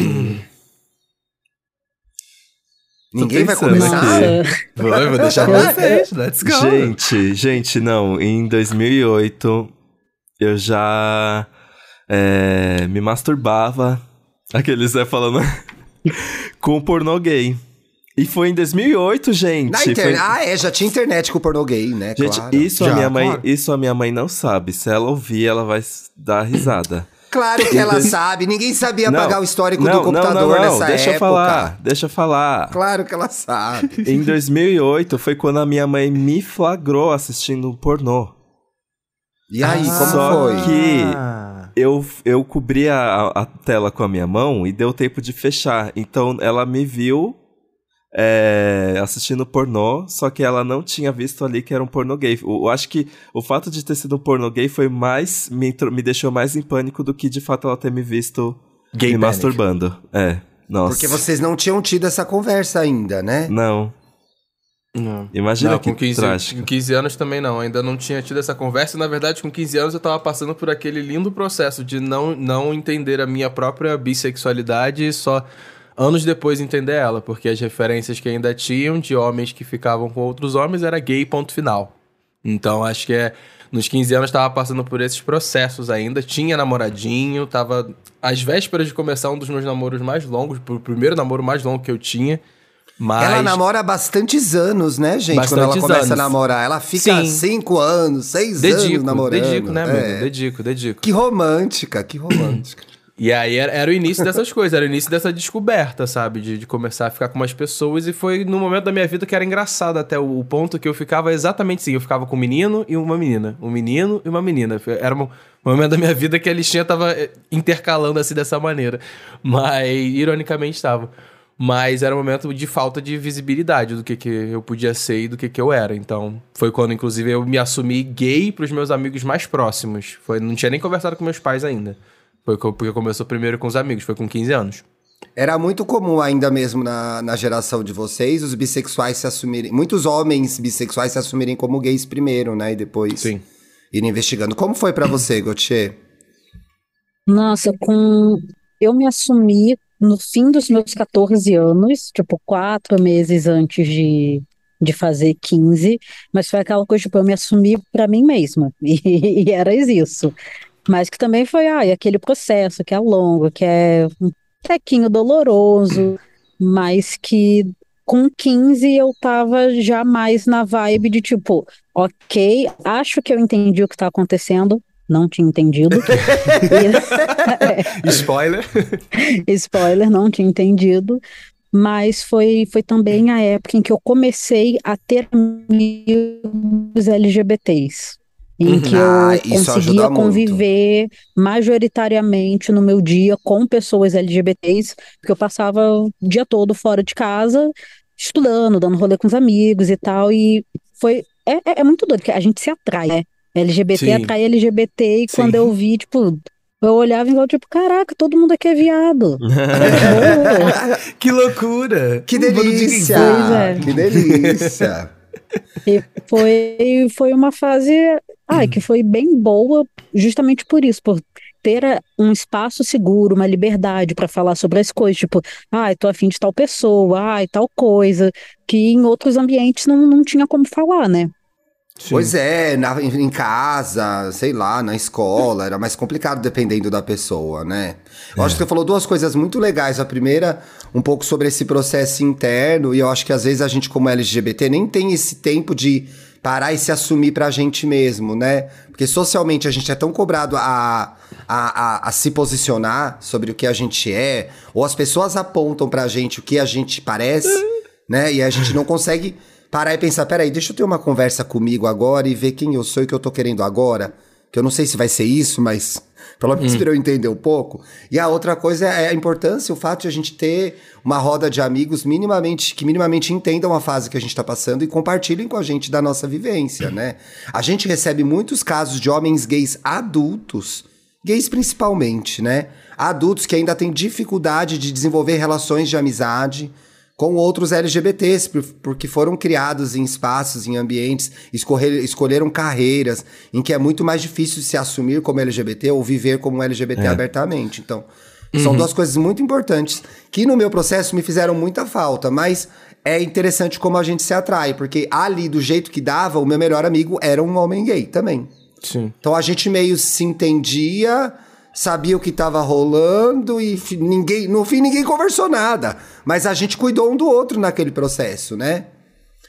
C: Ninguém vai começar.
A: aqui.
B: Vou, eu vou deixar vocês, let's go.
A: Gente, gente, não. Em 2008, eu já é, me masturbava. Aqueles né, falando com pornô gay. E foi em 2008, gente.
C: Na
A: Foi-
C: internet. Ah, é, já tinha internet com o pornô gay, né?
A: Gente,
C: claro.
A: isso a
B: Já,
A: minha mãe,
B: claro.
A: isso a minha mãe não sabe. Se ela ouvir, ela vai dar risada.
C: Claro que ela sabe. Ninguém sabia
A: Não,
C: apagar o histórico
A: não,
C: do computador
A: não,
C: nessa
A: deixa
C: época.
A: eu falar, deixa eu falar.
C: Claro que ela sabe.
A: Em 2008 foi quando a minha mãe me flagrou assistindo um pornô.
C: E aí, como
A: Só
C: foi?
A: que-
B: Ah.
A: Eu, eu cobri a, a tela com a minha mão e deu tempo de fechar. Então ela me viu é, assistindo pornô, só que ela não tinha visto ali que era um pornô gay. Eu, eu acho que o fato de ter sido um pornô gay foi mais. Me, me deixou mais em pânico do que de fato ela ter me visto
B: Gay
A: me
B: panic.
A: masturbando. É. Nossa.
C: Porque vocês não tinham tido essa conversa ainda, né?
A: Não.
B: Não.
A: Imagina
B: Não,
A: que
B: com 15,
A: trágico.
B: com 15 anos também não, ainda não tinha tido essa conversa. Na verdade, com 15 anos eu tava passando por aquele lindo processo de não, não entender a minha própria bissexualidade e só anos depois entender ela, porque as referências que ainda tinham de homens que ficavam com outros homens era gay, ponto final. Então acho que é. Nos 15 anos tava passando por esses processos ainda, tinha namoradinho, tava às vésperas de começar um dos meus namoros mais longos, o primeiro namoro mais longo que eu tinha. Mas
C: Ela namora há bastantes anos, né, gente? Quando ela
B: Bastantes
C: começa a
B: anos.
C: namorar. Ela fica
B: Sim.
C: cinco anos, seis anos
B: dedico,
C: namorando.
B: dedico, né, amigo?
C: É.
B: Dedico, dedico.
C: Que romântica, que romântica.
B: E aí era, era o início dessas coisas, era o início dessa descoberta, sabe? De, de começar a ficar com umas pessoas. E foi no momento da minha vida que era engraçado até o, o ponto que eu ficava exatamente assim. Eu ficava com um menino e uma menina. Um menino e uma menina. Era um, um momento da minha vida que a listinha tava eh, intercalando assim dessa maneira. Mas, ironicamente, estava. Mas era um momento de falta de visibilidade do que, que eu podia ser e do que, que eu era. Então, foi quando, inclusive, eu me assumi gay pros meus amigos mais próximos. Foi, não tinha nem conversado com meus pais ainda. Foi porque começou primeiro com os amigos, foi com 15 anos.
C: Era muito comum ainda mesmo na, na geração de vocês os bissexuais se assumirem. Muitos homens bissexuais se assumirem como gays primeiro, né? E depois
B: Sim.
C: irem investigando. Como foi pra você, Gauthier?
D: Nossa, com eu me assumi no fim dos meus 14 anos, tipo, quatro meses antes de, de fazer 15, mas foi aquela coisa, tipo, eu me assumi pra mim mesma, e, e era isso. Mas que também foi, ai, aquele processo que é longo, que é um tequinho doloroso, mas que com 15 eu tava já mais na vibe de tipo, ok, acho que eu entendi o que tá acontecendo, não tinha entendido. E-
B: Spoiler.
D: Spoiler, não tinha entendido. Mas foi, foi também a época em que eu comecei a ter amigos LGBTs. Em que
C: Ah,
D: eu conseguia
C: muito.
D: conviver majoritariamente no meu dia com pessoas LGBTs, porque eu passava o dia todo fora de casa, estudando, dando rolê com os amigos e tal. E foi. É, é, é muito doido, porque a gente se atrai, né? LGBT
B: Sim.
D: atrai LGBT, e
B: Sim.
D: quando eu vi, tipo, eu olhava igual, tipo, caraca, todo mundo aqui é viado. Boa.
B: que loucura!
C: Que delícia!
D: Pois é.
C: Que delícia!
D: E foi, foi uma fase, ai, que foi bem boa, justamente por isso, por ter a- um espaço seguro, uma liberdade para falar sobre as coisas, tipo, ai, tô afim de tal pessoa, ai, tal coisa, que em outros ambientes não, não tinha como falar, né?
C: Pois é, na- em casa, sei lá, na escola, era mais complicado dependendo da pessoa, né? Eu acho que você falou duas coisas muito legais. A primeira, um pouco sobre esse processo interno, e eu acho que às vezes a gente, como LGBT, nem tem esse tempo de parar e se assumir pra gente mesmo, né? Porque socialmente a gente é tão cobrado a, a, a, a se posicionar sobre o que a gente é, ou as pessoas apontam pra gente o que a gente parece, né? E a gente não consegue parar e pensar, peraí, deixa eu ter uma conversa comigo agora e ver quem eu sou e o que eu tô querendo agora. Que eu não sei se vai ser isso, mas pelo menos pra eu entender um pouco. E a outra coisa é a importância, o fato de a gente ter uma roda de amigos minimamente, que minimamente entendam a fase que a gente tá passando e compartilhem com a gente da nossa vivência, né? A gente recebe muitos casos de homens gays adultos, gays principalmente, né? Adultos que ainda têm dificuldade de desenvolver relações de amizade, com outros LGBTs, por- porque foram criados em espaços, em ambientes, escorrer- escolheram carreiras em que é muito mais difícil se assumir como LGBT ou viver como LGBT abertamente. Então, são duas coisas muito importantes que no meu processo me fizeram muita falta, mas é interessante como a gente se atrai, porque ali, do jeito que dava, o meu melhor amigo era um homem gay também.
B: Sim.
C: Então a gente meio se entendia, sabia o que tava rolando e ninguém, no fim ninguém conversou nada, mas a gente cuidou um do outro naquele processo, né?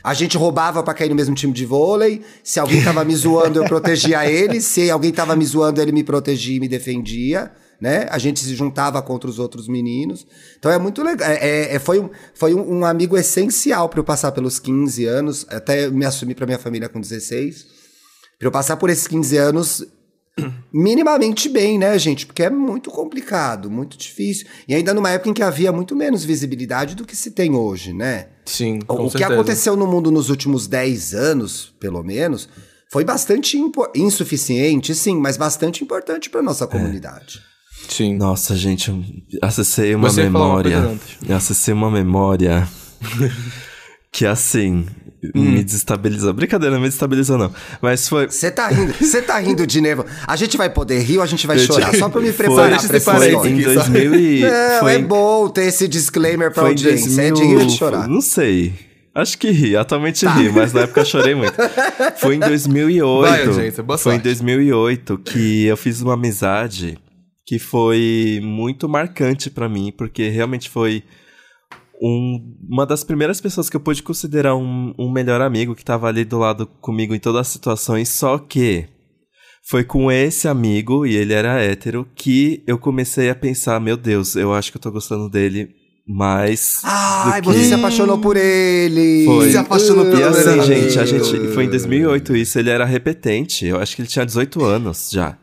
C: A gente roubava pra cair no mesmo time de vôlei. Se alguém tava me zoando, eu protegia ele. Se alguém tava me zoando, ele me protegia e me defendia, né? A gente se juntava contra os outros meninos. Então é muito legal. É, é- é- foi um, foi um, um amigo essencial pra eu passar pelos 15 anos, até me assumir pra minha família com 16. Pra eu passar por esses 15 anos, minimamente bem, né, gente? Porque é muito complicado, muito difícil. E ainda numa época em que havia muito menos visibilidade do que se tem hoje, né?
B: Sim,
C: O-
B: com
C: o que
B: certeza.
C: aconteceu no mundo nos últimos 10 anos, pelo menos, foi bastante insuficiente, sim, mas bastante importante para
B: É.
C: nossa comunidade.
B: Sim.
A: Nossa, gente, acessei uma
B: Você uma
A: memória. Eu acessei uma memória que assim
B: Hum.
A: me desestabilizou. Brincadeira, não me desestabilizou, não. Mas foi.
C: Você tá rindo, você tá rindo de nervo. A gente vai poder rir ou a gente vai
A: Gente,
C: chorar? Só pra me
A: foi-
C: preparar
B: Deixa
C: pra
B: esse
C: essa
A: Foi em
B: aqui, só.
A: 2000 e...
C: Não,
A: foi
C: é bom ter esse disclaimer pra
A: Foi em
C: audiência. É de
A: 2000...
C: rir ou de chorar.
A: Não sei. Acho que ri, atualmente
C: Tá.
A: ri, mas na época eu chorei muito. Foi em 2008.
B: Vai, audiência, boa
A: foi em
B: sorte.
A: 2008 que eu fiz uma amizade que foi muito marcante pra mim, porque realmente foi um- uma das primeiras pessoas que eu pude considerar um, um melhor amigo que tava ali do lado comigo em todas as situações, só que foi com esse amigo, e ele era hétero, que eu comecei a pensar, meu Deus, eu acho que eu tô gostando dele mais
C: Ai,
A: que...
C: você se apaixonou por ele.
A: Foi.
B: Se apaixonou
A: E
B: pelo
A: assim,
B: Meu
A: gente, a gente. Foi em 2008 isso, ele era repetente. Eu acho que ele tinha 18 anos já.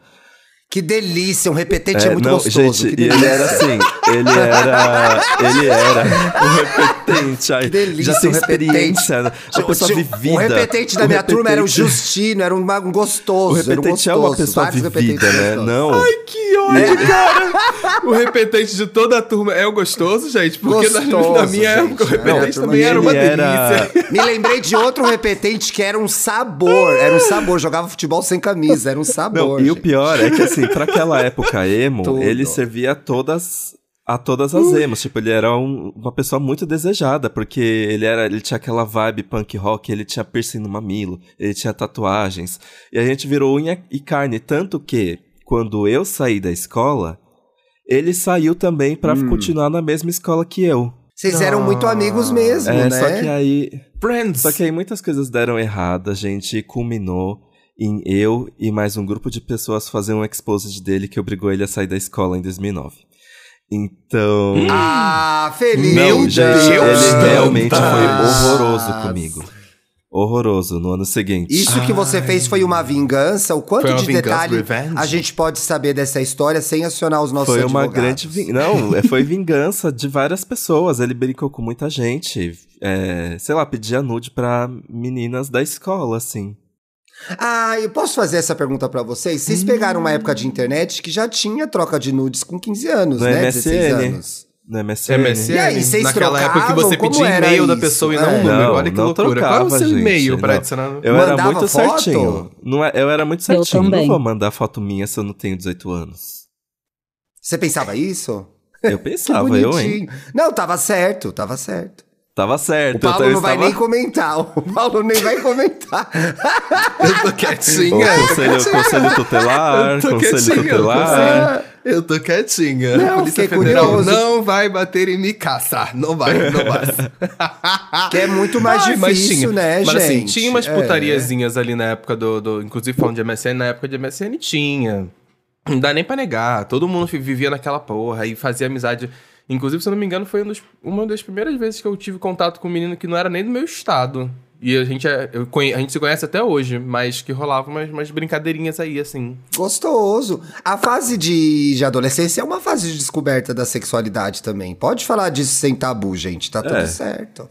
C: Que delícia, um repetente é,
A: É,
C: muito
A: não,
C: gostoso.
A: gente,
C: que
A: e ele era assim, ele era. Ele era um repetente. Ai,
C: Que delícia,
A: já tem
C: um repetente.
A: experiência, uma
C: Tipo,
A: pessoa
C: tipo,
A: vivida.
C: O repetente da
A: O
C: minha turma era o
A: repetente-
C: Justino, era um, um gostoso.
A: O
C: era um
A: repetente é
C: gostoso,
A: uma pessoa vivida, né? Não.
B: Que ódio, cara! O repetente de toda a turma é o gostoso, gente? Porque na-
C: Gostoso,
B: na, minha
C: gente.
B: época o
C: É,
B: repetente
C: turma
B: também era uma
A: era-
B: delícia.
C: Me lembrei de outro repetente que era um sabor. Era um sabor. Jogava futebol sem camisa. Era um sabor.
A: Não, e o pior é que, assim, pra aquela época emo,
C: Tudo.
A: ele servia a todas. A todas as emos. Tipo, ele era um- uma pessoa muito desejada, porque ele era. Ele tinha aquela vibe punk rock, ele tinha piercing no mamilo, ele tinha tatuagens. E a gente virou unha e carne. Tanto que, quando eu saí da escola, ele saiu também pra
C: Hum.
A: continuar na mesma escola que eu.
C: Vocês eram muito amigos mesmo,
A: É,
C: né?
A: só que aí.
B: Friends.
A: Só que aí muitas coisas deram errado, a gente culminou em eu e mais um grupo de pessoas fazer um exposed dele que obrigou ele a sair da escola em 2009. Então.
C: Ah, feliz.
A: não, gente, ele realmente
C: Deus.
A: foi horroroso comigo. Horroroso no ano seguinte.
C: Isso que você fez foi uma vingança? O quanto
B: uma
C: de
B: vingança,
C: detalhe
B: revenge?
C: a gente pode saber dessa história sem acionar os nossos
A: Foi uma
C: advogados?
A: grande vingança. Não, é, foi vingança de várias pessoas. Ele brincou com muita gente. É, sei lá, pedia nude pra meninas da escola, assim.
C: Ah, eu posso fazer essa pergunta pra vocês? Vocês pegaram uma época de internet que já tinha troca de nudes com 15 anos,
A: No
C: né?
A: MSN.
C: 16 anos.
A: No MSN.
B: MSN.
C: E aí, vocês
B: Naquela época que
C: trocavam?
B: você pedia e-mail da pessoa e não
C: É.
B: um número.
A: Não,
B: Olha que
A: não
B: loucura. Qual é o
A: trocava,
B: seu e-mail pra
A: não.
B: adicionar?
A: Eu era
C: Mandava
A: muito
C: foto?
A: certinho. Não é, eu era muito certinho. Não vou mandar foto minha se eu não tenho 18 anos.
C: Você pensava isso?
A: Eu pensava, eu, hein?
C: Não, tava certo, tava certo.
A: Tava certo.
C: O Paulo
A: então eu
C: não vai
A: estava-
C: nem comentar. O Paulo nem vai comentar.
B: Eu tô
A: O
B: quietinha.
A: conselho, conselho tutelar,
B: Eu tô
A: conselho
B: quietinha,
A: tutelar.
B: Eu tô quietinha.
C: Não,
B: a Polícia Federal
C: curioso.
B: não vai bater em me caçar. Não vai, não vai.
C: Que é muito mais
B: Ai, mas
C: difícil,
B: tinha.
C: né,
B: mas,
C: gente?
B: assim, tinha umas
C: É.
B: putariazinhas ali na época do, do- Inclusive falando de MSN, na época de MSN tinha. Não dá nem pra negar. Todo mundo vivia naquela porra e fazia amizade. Inclusive, se eu não me engano, foi um dos- uma das primeiras vezes que eu tive contato com um menino que não era nem do meu estado. E a gente, é- conhe- a gente se conhece até hoje, mas que rolava umas, umas brincadeirinhas aí, assim.
C: Gostoso. A fase de, de adolescência é uma fase de descoberta da sexualidade também. Pode falar disso sem tabu, gente. Tá tudo
A: É.
C: certo.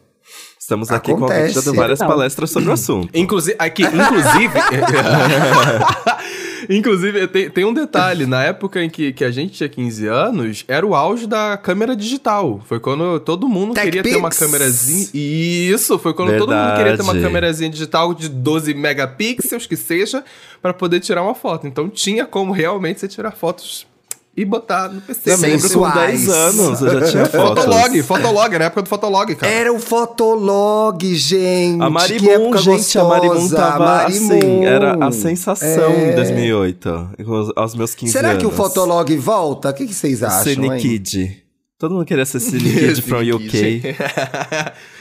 A: Estamos aqui com a
C: Acontece.
A: dando várias
D: Não.
A: palestras sobre o assunto.
B: Inclusive, aqui, inclusive. inclusive, tem, tem um detalhe. Na época em que, que a gente tinha 15 anos, era o auge da câmera digital. Foi quando todo mundo
C: Tech
B: queria ter uma câmerazinha. Isso, foi quando todo mundo queria ter uma
A: Verdade.
B: câmerazinha digital de 12 megapixels, que seja, pra poder tirar uma foto. Então tinha como realmente você tirar fotos e botar no PC.
A: Eu lembro com
C: Sensuais.
A: 10 anos, eu já tinha fotos.
B: Fotolog, Fotolog, era a época do Fotolog, cara.
C: Era o Fotolog, gente.
A: A Marimun, gente, a Marimun
C: gostosa.
A: tava
C: Marimun.
A: assim, era a sensação
C: É.
A: em 2008, aos- meus 15
C: Será
A: anos.
C: que o Fotolog volta? O que, que vocês acham,
A: Cine
C: hein?
A: Kid. Todo mundo queria ser Cine Kid from UK.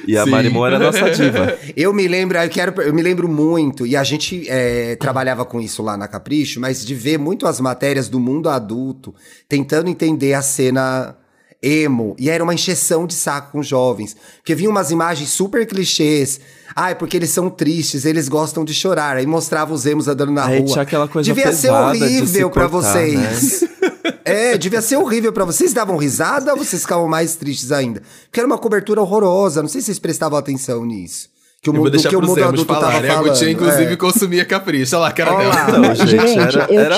A: E a
B: Sim.
A: Marimun era a nossa diva.
C: Eu me lembro, eu quero, eu me lembro muito, e a gente é, trabalhava com isso lá na Capricho, mas de ver muito as matérias do mundo adulto, tentando entender a cena emo. E era uma encheção de saco com jovens. Porque vinha umas imagens super clichês. Ai, porque eles são tristes, eles gostam de chorar. Aí mostrava os emos andando na
A: Aí
C: rua.
A: tinha aquela coisa
C: devia ser
A: de se
C: horrível pra
A: cortar,
C: vocês. É, devia ser horrível pra vocês. Davam risada ou vocês ficavam mais tristes ainda? Porque era uma cobertura horrorosa. Não sei se vocês prestavam atenção nisso. Que o
B: Eu vou
C: mundo,
B: deixar
C: que o mundo adulto tava
B: falarem. A
C: falando.
B: Gutinha, inclusive,
C: é.
B: consumia capricho. Olha lá cara
C: Olha
B: dela.
A: Não, gente, era,
D: eu,
A: era-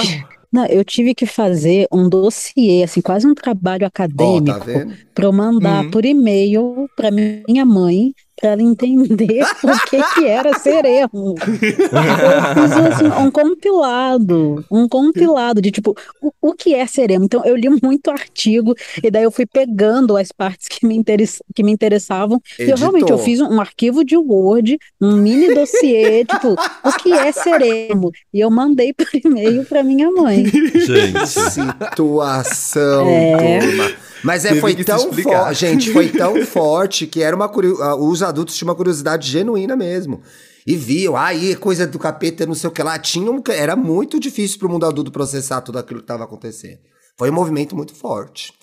D: não, eu tive que fazer um dossiê, assim, quase um trabalho
C: Ó,
D: acadêmico,
C: tá vendo?
D: para eu mandar
B: Uhum.
D: por e-mail para minha mãe, para ela entender o que que era ser emo. Eu fiz assim, um compilado, um compilado de tipo, o, o que é ser emo? Então eu li muito artigo e daí eu fui pegando as partes que me, interess, que me interessavam e eu realmente eu fiz um, um arquivo de Word, um mini dossiê, tipo, o que é ser emo? E eu mandei por e-mail para minha mãe.
A: Gente,
C: Situação,
D: É.
C: turma. Mas é, foi tão forte, gente, foi tão forte que era uma curio- ah, os adultos tinham uma curiosidade genuína mesmo. E viam, aí, coisa do capeta, não sei o que lá. Tinha um- era muito difícil pro mundo adulto processar tudo aquilo que estava acontecendo. Foi um movimento muito forte.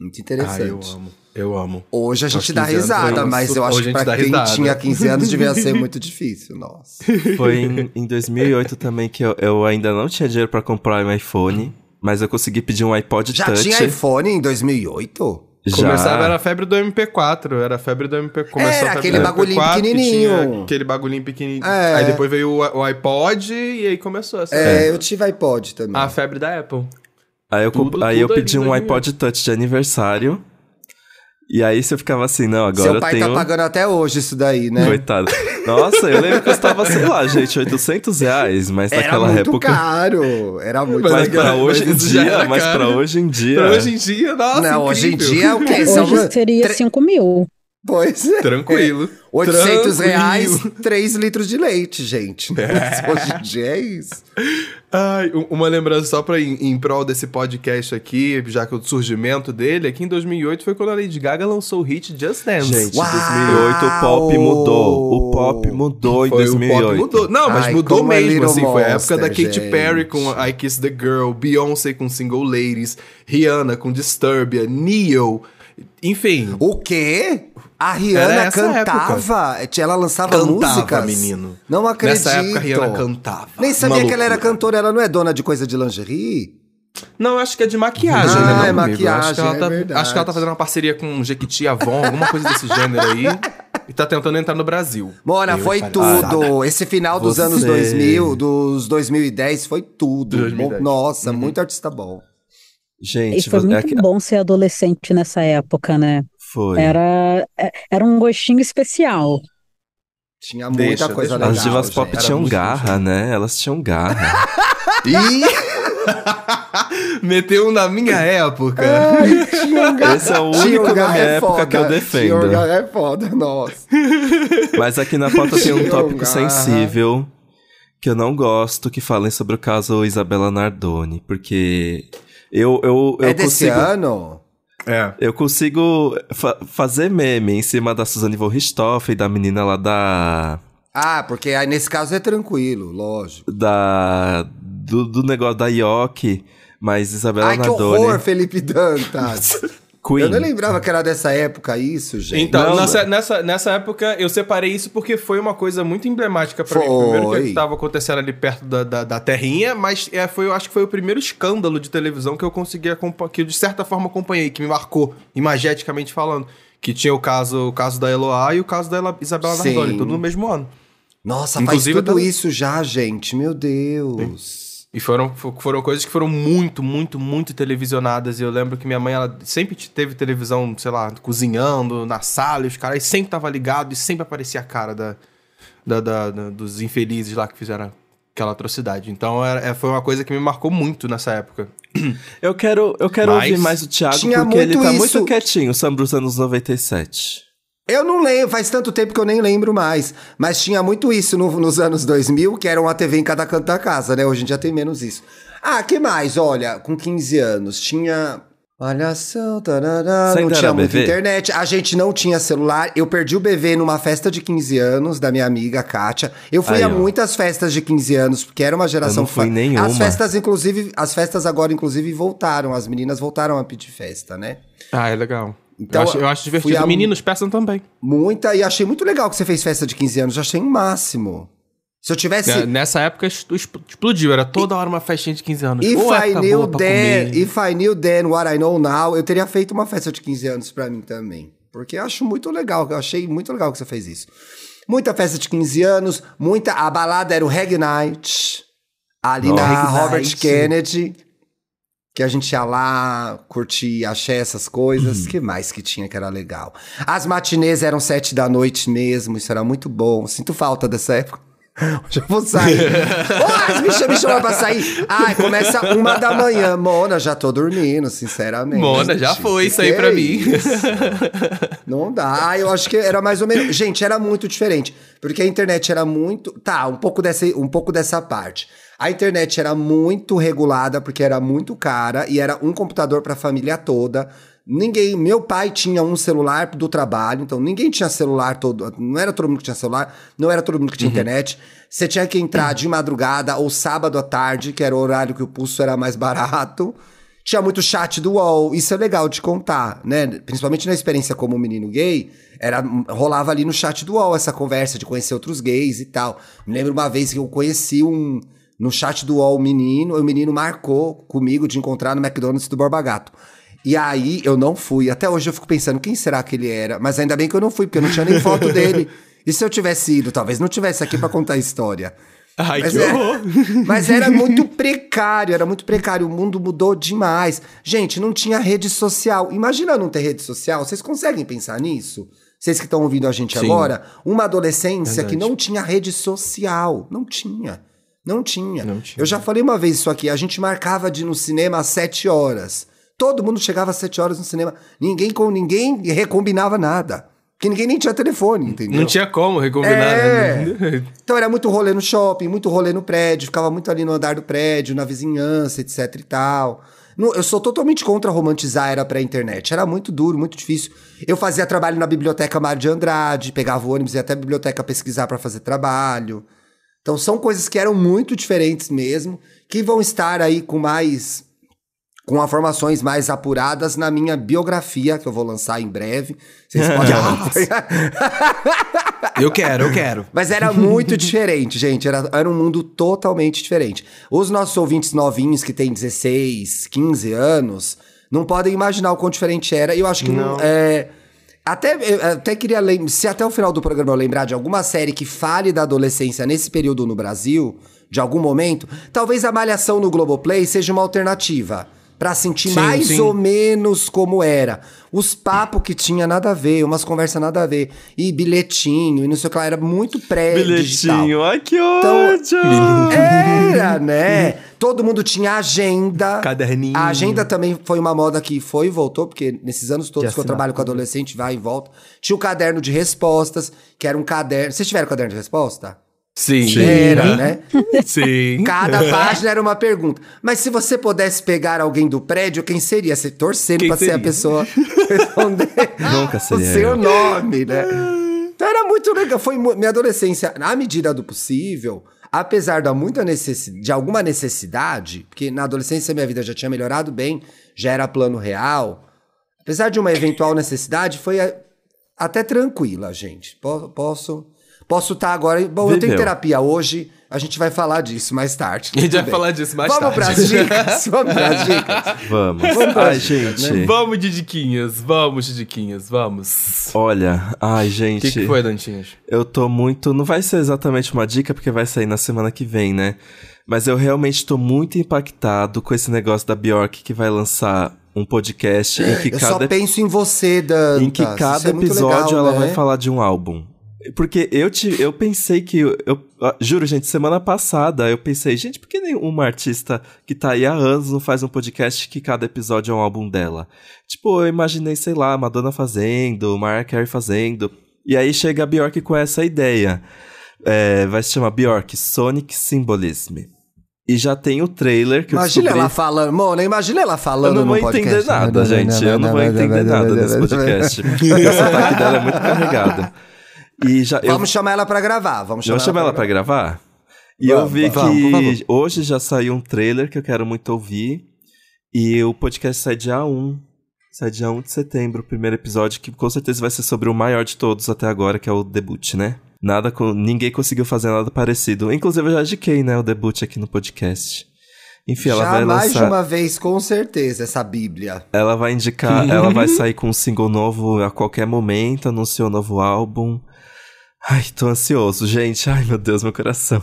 C: Muito
B: Ah,
C: interessante.
B: eu amo. Eu amo.
C: Hoje a gente dá
B: 15 anos
C: risada,
B: foi-
C: mas eu acho
B: a
C: que pra quem
B: risada.
C: tinha 15 anos devia ser muito difícil, nossa.
A: foi em, em 2008 também que eu, eu ainda não tinha dinheiro pra comprar um iPhone, mas eu consegui pedir um iPod
C: Já
A: Touch.
C: tinha iPhone em 2008?
A: Já.
B: Começava, era a febre do MP4, era a febre do MP4. Começou
C: Era
B: a febre
C: aquele bagulhinho
B: MP4, que
C: pequenininho.
B: Aquele bagulhinho pequenininho.
C: É.
B: Aí depois veio o, o iPod e aí começou essa
C: É, eu tive iPod também.
B: a febre da Apple.
A: Aí eu,
B: Tudo-
A: aí eu
B: tudo ali
A: pedi um
B: 2008.
A: iPod Touch de aniversário. E aí você ficava assim, não, agora
C: Seu
A: eu
C: pai
A: tenho...
C: tá pagando até hoje isso daí, né?
A: Coitado. Nossa, eu lembro que custava, sei lá, gente, 800 reais, mas
C: Era
A: naquela
C: muito
A: época...
C: caro. Era muito
B: Mas
A: Mas
C: caro.
A: pra hoje em
B: Mas já
A: dia,
B: era
A: mas
B: caro.
A: pra hoje em dia...
B: Pra hoje em dia, nossa,
C: Não, hoje em
B: incrível.
C: dia é o quê? São
D: Hoje seria
C: tre-
D: 5 mil.
C: Pois é.
B: Tranquilo.
C: 800
B: Tranquilo.
C: reais, 3 litros de leite, gente.
B: É.
C: Hoje em dia é isso.
B: Ai, um- uma lembrança só pra em, em prol desse podcast aqui, já que o surgimento dele, aqui em 2008 foi quando a Lady Gaga lançou o hit Just Dance.
A: Gente, em
C: Uau!
A: 2008 o pop mudou. O pop mudou em
B: Foi, o
A: 2008.
B: pop mudou. Não, mas
C: Ai,
B: mudou
C: é
B: mesmo, assim. foi a época da
C: Monster,
B: Katy
C: gente.
B: Perry com I Kiss the Girl, Beyoncé com Single Ladies, Rihanna com Disturbia, Neo. Enfim,
C: O quê? A Rihanna cantava? Ela lançava
B: cantava,
C: músicas?
B: menino.
C: Não acredito.
B: Nessa época a Rihanna cantava.
C: Nem sabia que ela era cantora. Ela não é dona de coisa de lingerie?
B: Não, acho que é de maquiagem,
C: Ah,
B: né? não,
C: é
B: amigo? Eu acho que
C: maquiagem,
B: ela
C: é
B: tá,
C: verdade.
B: Acho que ela tá fazendo uma parceria com Jequiti Avon, alguma coisa desse gênero aí. E tá tentando entrar no Brasil.
C: Mona,
B: Eu
C: foi
B: falei,
C: tudo. Esse final dos
A: Você-
C: anos 2000, dos 2010, foi tudo.
B: 2010.
C: Nossa,
B: Uhum.
C: muito artista bom.
D: E
A: Gente,
D: foi
A: você-
D: muito
A: é que-
D: bom ser adolescente nessa época, né?
A: Foi.
D: Era, é- era um gostinho especial.
C: Tinha muita
B: Deixa,
C: coisa
B: deixa.
C: legal.
A: As divas
C: gente.
A: pop
B: Era
A: tinham garra, né? Elas tinham garra.
C: Ih,
B: Meteu um na minha época.
C: tinha um gar-
A: Esse é o único
C: um gar-
A: minha
C: é
A: época que eu
C: foda.
A: defendo.
C: Tinha um é foda, nossa.
A: Mas aqui na pauta tem um tópico sensível que eu não gosto que falem sobre o caso Isabela Nardoni, porque eu eu, eu
C: é desse
A: consigo
C: ano?
B: É.
A: eu consigo fa- fazer meme em cima da Suzane von Richthofen, da menina lá da
C: Ah, porque aí nesse caso é tranquilo, lógico.
A: da do, do negócio da Ioki, mas Isabela
C: Ai, que horror, Felipe Dantas.
A: Queen.
C: Eu não lembrava que era dessa época isso, gente.
B: Então,
A: Não,
B: nessa, nessa, nessa época eu separei isso porque foi uma coisa muito emblemática pra mim. Primeiro que estava acontecendo ali perto da, da, da terrinha, mas é, foi, eu acho que foi o primeiro escândalo de televisão que eu consegui acompanhar, que eu de certa forma acompanhei, que me marcou, imageticamente falando. Que tinha o caso, o caso da Eloá e o caso da Ela- Isabela
C: Sim.
B: Nardoni, tudo no mesmo ano.
C: Nossa,
B: Inclusive,
C: faz tudo
B: eu
C: isso já, gente. Meu Deus.
B: E foram, fo- foram coisas que foram muito, muito, muito televisionadas. E eu lembro que minha mãe, ela sempre te- teve televisão, sei lá, cozinhando na sala, e os caras sempre tava ligado e sempre aparecia a cara da, da- da- da- dos infelizes lá que fizeram aquela atrocidade. Então era- é, foi uma coisa que me marcou muito nessa época.
A: Eu quero eu quero
B: Mas
A: ouvir mais o Thiago porque ele tá
C: isso-
A: muito quietinho sobre os anos 97.
C: Eu não lembro, faz tanto tempo que eu nem lembro mais. Mas tinha muito isso no- nos anos 2000, que era uma TV em cada canto da casa, né? Hoje em dia tem menos isso. Ah, que mais? Olha, com 15 anos, tinha. Malhação, tarará, não tinha muita
A: BV?
C: internet. A gente não tinha celular. Eu perdi o BV numa festa de 15 anos da minha amiga Kátia. Eu fui
A: Aí,
C: a
A: ó.
C: muitas festas de 15 anos, porque era uma geração...
A: Eu não fui
C: fa-
A: nenhuma.
C: As festas, inclusive, as festas agora, inclusive, voltaram. As meninas voltaram a pedir festa, né?
B: Ah, é legal.
C: Então,
B: eu, acho, eu acho divertido.
C: a-
B: Meninos peçam também.
C: Muita, e achei muito legal que você fez festa de 15 anos. Já achei um máximo. Se eu tivesse...
B: É, Nessa época explodiu, era toda hora uma festinha de 15 anos.
C: If
B: Ô,
C: I knew then, if I knew then what I know now, eu teria feito uma festa de 15 anos pra mim também. Porque eu acho muito legal, eu achei muito legal que você fez isso. Muita festa de 15 anos, muita a balada era o Reg Night, ali
A: Nossa.
C: na Robert
A: Night.
C: Kennedy, que a gente ia lá curtir, axé, essas coisas. que mais que tinha que era legal? As matinês eram sete da noite mesmo, isso era muito bom. Sinto falta dessa época. Hoje eu vou sair. Ô, as bichas me chamaram pra sair. Ai, começa uma da manhã. Mona, já tô dormindo, sinceramente.
B: Mona, já foi isso aí pra
C: é
B: mim.
C: isso? Não dá. Ah, eu acho que era mais ou menos. Gente, era muito diferente. Porque a internet era muito. Tá, um pouco dessa, um pouco dessa parte. A internet era muito regulada, porque era muito cara e era um computador pra família toda. Ninguém. Meu pai tinha um celular do trabalho, então ninguém tinha celular todo. Não era todo mundo que tinha celular, não era todo mundo que tinha internet. Você tinha que entrar de madrugada ou sábado à tarde, que era o horário que o pulso era mais barato. Tinha muito chat do UOL, isso é legal de contar, né? Principalmente na experiência como menino gay, era, rolava ali no chat do UOL essa conversa de conhecer outros gays e tal. Me lembro uma vez que eu conheci um. No chat do UOL um menino, o menino marcou comigo de encontrar no McDonald's do Borba Gato. E aí eu não fui. Até hoje eu fico pensando quem será que ele era. Mas ainda bem que eu não fui, porque eu não tinha nem foto dele. E se eu tivesse ido, talvez não tivesse aqui pra contar a história.
B: Ai,
C: Mas,
B: que
C: é-
B: horror.
C: mas era muito precário, era muito precário. O mundo mudou demais. Gente, não tinha rede social. Imagina não ter rede social. Vocês conseguem pensar nisso? Vocês que estão ouvindo a gente
B: Sim.
C: agora, uma adolescência
B: Verdade.
C: que não tinha rede social. Não tinha. Não tinha.
B: Não tinha.
C: Eu já falei uma vez isso aqui. A gente marcava de ir no cinema às sete horas. Todo mundo chegava às sete horas no cinema. Ninguém com ninguém recombinava nada. Porque ninguém nem tinha telefone, entendeu?
B: Não tinha como recombinar.
C: É.
B: né?
C: Então era muito rolê no shopping, muito rolê no prédio, ficava muito ali no andar do prédio, na vizinhança, etc e tal. Eu sou totalmente contra romantizar a era pré-internet. Era muito duro, muito difícil. Eu fazia trabalho na biblioteca Mário de Andrade, pegava o ônibus e ia até a biblioteca pesquisar para fazer trabalho. Então são coisas que eram muito diferentes mesmo, que vão estar aí com mais com informações mais apuradas na minha biografia, que eu vou lançar em breve. Vocês podem acompanhar.
B: Eu quero, eu quero.
C: Mas era muito diferente, gente. Era, era um mundo totalmente diferente. Os nossos ouvintes novinhos que têm 16, 15 anos, não podem imaginar o quão diferente era. E eu acho que não. é, até, até queria lembrar. Se até o final do programa eu lembrar de alguma série que fale da adolescência nesse período no Brasil, de algum momento, talvez a Malhação no Globoplay seja uma alternativa. Pra sentir
B: Sim,
C: mais
B: sim.
C: ou menos como era. Os papos que tinha nada a ver, umas conversas nada a ver. E bilhetinho, e não sei o que lá, era muito pré-digital.
A: Bilhetinho, ai que
C: Então,
A: ódio!
C: Era, né? Todo mundo tinha agenda.
B: Caderninho.
C: A agenda também foi uma moda que foi e voltou, porque nesses anos todos que eu trabalho com adolescente, vai e volta. Tinha o caderno de respostas, que era um caderno. Vocês tiveram caderno de resposta?
B: Sim.
C: Era, né?
B: Sim.
C: Cada página era uma pergunta. Mas se você pudesse pegar alguém do prédio, quem seria? Você torcendo pra ser a pessoa responder
A: Nunca
C: o
A: seria
C: seu
A: eu.
C: nome, né? Então era muito legal. Foi minha adolescência, na medida do possível, apesar da muita necessidade, de alguma necessidade, porque na adolescência minha vida já tinha melhorado bem, já era plano real. Apesar de uma eventual necessidade, foi até tranquila, gente. Po- Posso posso estar agora. Bom, eu tenho
A: Viveu.
C: terapia hoje, a gente vai falar disso mais tarde.
B: A gente vai
C: bem.
B: falar disso mais
C: Vamos
B: tarde.
C: pras dicas? Vamos pras dicas?
A: Vamos.
C: Vamos pra
A: Ai,
C: dicas,
A: gente.
C: né?
B: Vamos de diquinhas, vamos de diquinhas, vamos.
A: Olha, ai,
B: O
A: gente.
B: que, que foi, Dantinhas?
A: Eu tô muito. Não vai ser exatamente uma dica, porque vai sair na semana que vem, né? Mas eu realmente tô muito impactado com esse negócio da Bjork que vai lançar um podcast em que
C: Eu só
A: cada,
C: penso em você, Dantas.
A: em que cada
C: é
A: episódio
C: legal,
A: ela
C: né?
A: vai falar de um álbum. Porque eu, te, eu pensei que. Eu, eu- juro, gente, semana passada eu pensei, gente, por que nenhuma artista que tá aí há anos não faz um podcast que cada episódio é um álbum dela? Tipo, eu imaginei, sei lá, Madonna fazendo, Mariah Carey fazendo. E aí chega a Bjork com essa ideia. É, vai se chamar Bjork Sonic Symbolism. E já tem o trailer que
C: Imagina
A: eu descobri...
C: ela falando, Mona, imagina ela
A: Eu
C: falando
A: não vou entender nada, gente. Eu não vou entender nada nesse podcast. Porque o sotaque dela é muito carregado. E já, eu,
C: Vamos chamar ela pra gravar, vamos chamar,
A: Vamos chamar ela pra gravar? E
C: Vamos,
A: eu vi
C: vamos,
A: que hoje já saiu um trailer que eu quero muito ouvir. E o podcast sai dia 1. Sai dia 1 de setembro, o primeiro episódio, que com certeza vai ser sobre o maior de todos até agora, que é o debut, né? Nada com. Ninguém conseguiu fazer nada parecido. Inclusive, eu já indiquei, né, o debut aqui no podcast. Enfim, ela
C: Já
A: vai
C: mais
A: lançar.
C: de uma vez, com certeza, essa bíblia.
A: Ela vai indicar, ela vai sair com um single novo a qualquer momento, anunciou um novo álbum. Ai, tô ansioso, gente. Ai, meu Deus, meu coração.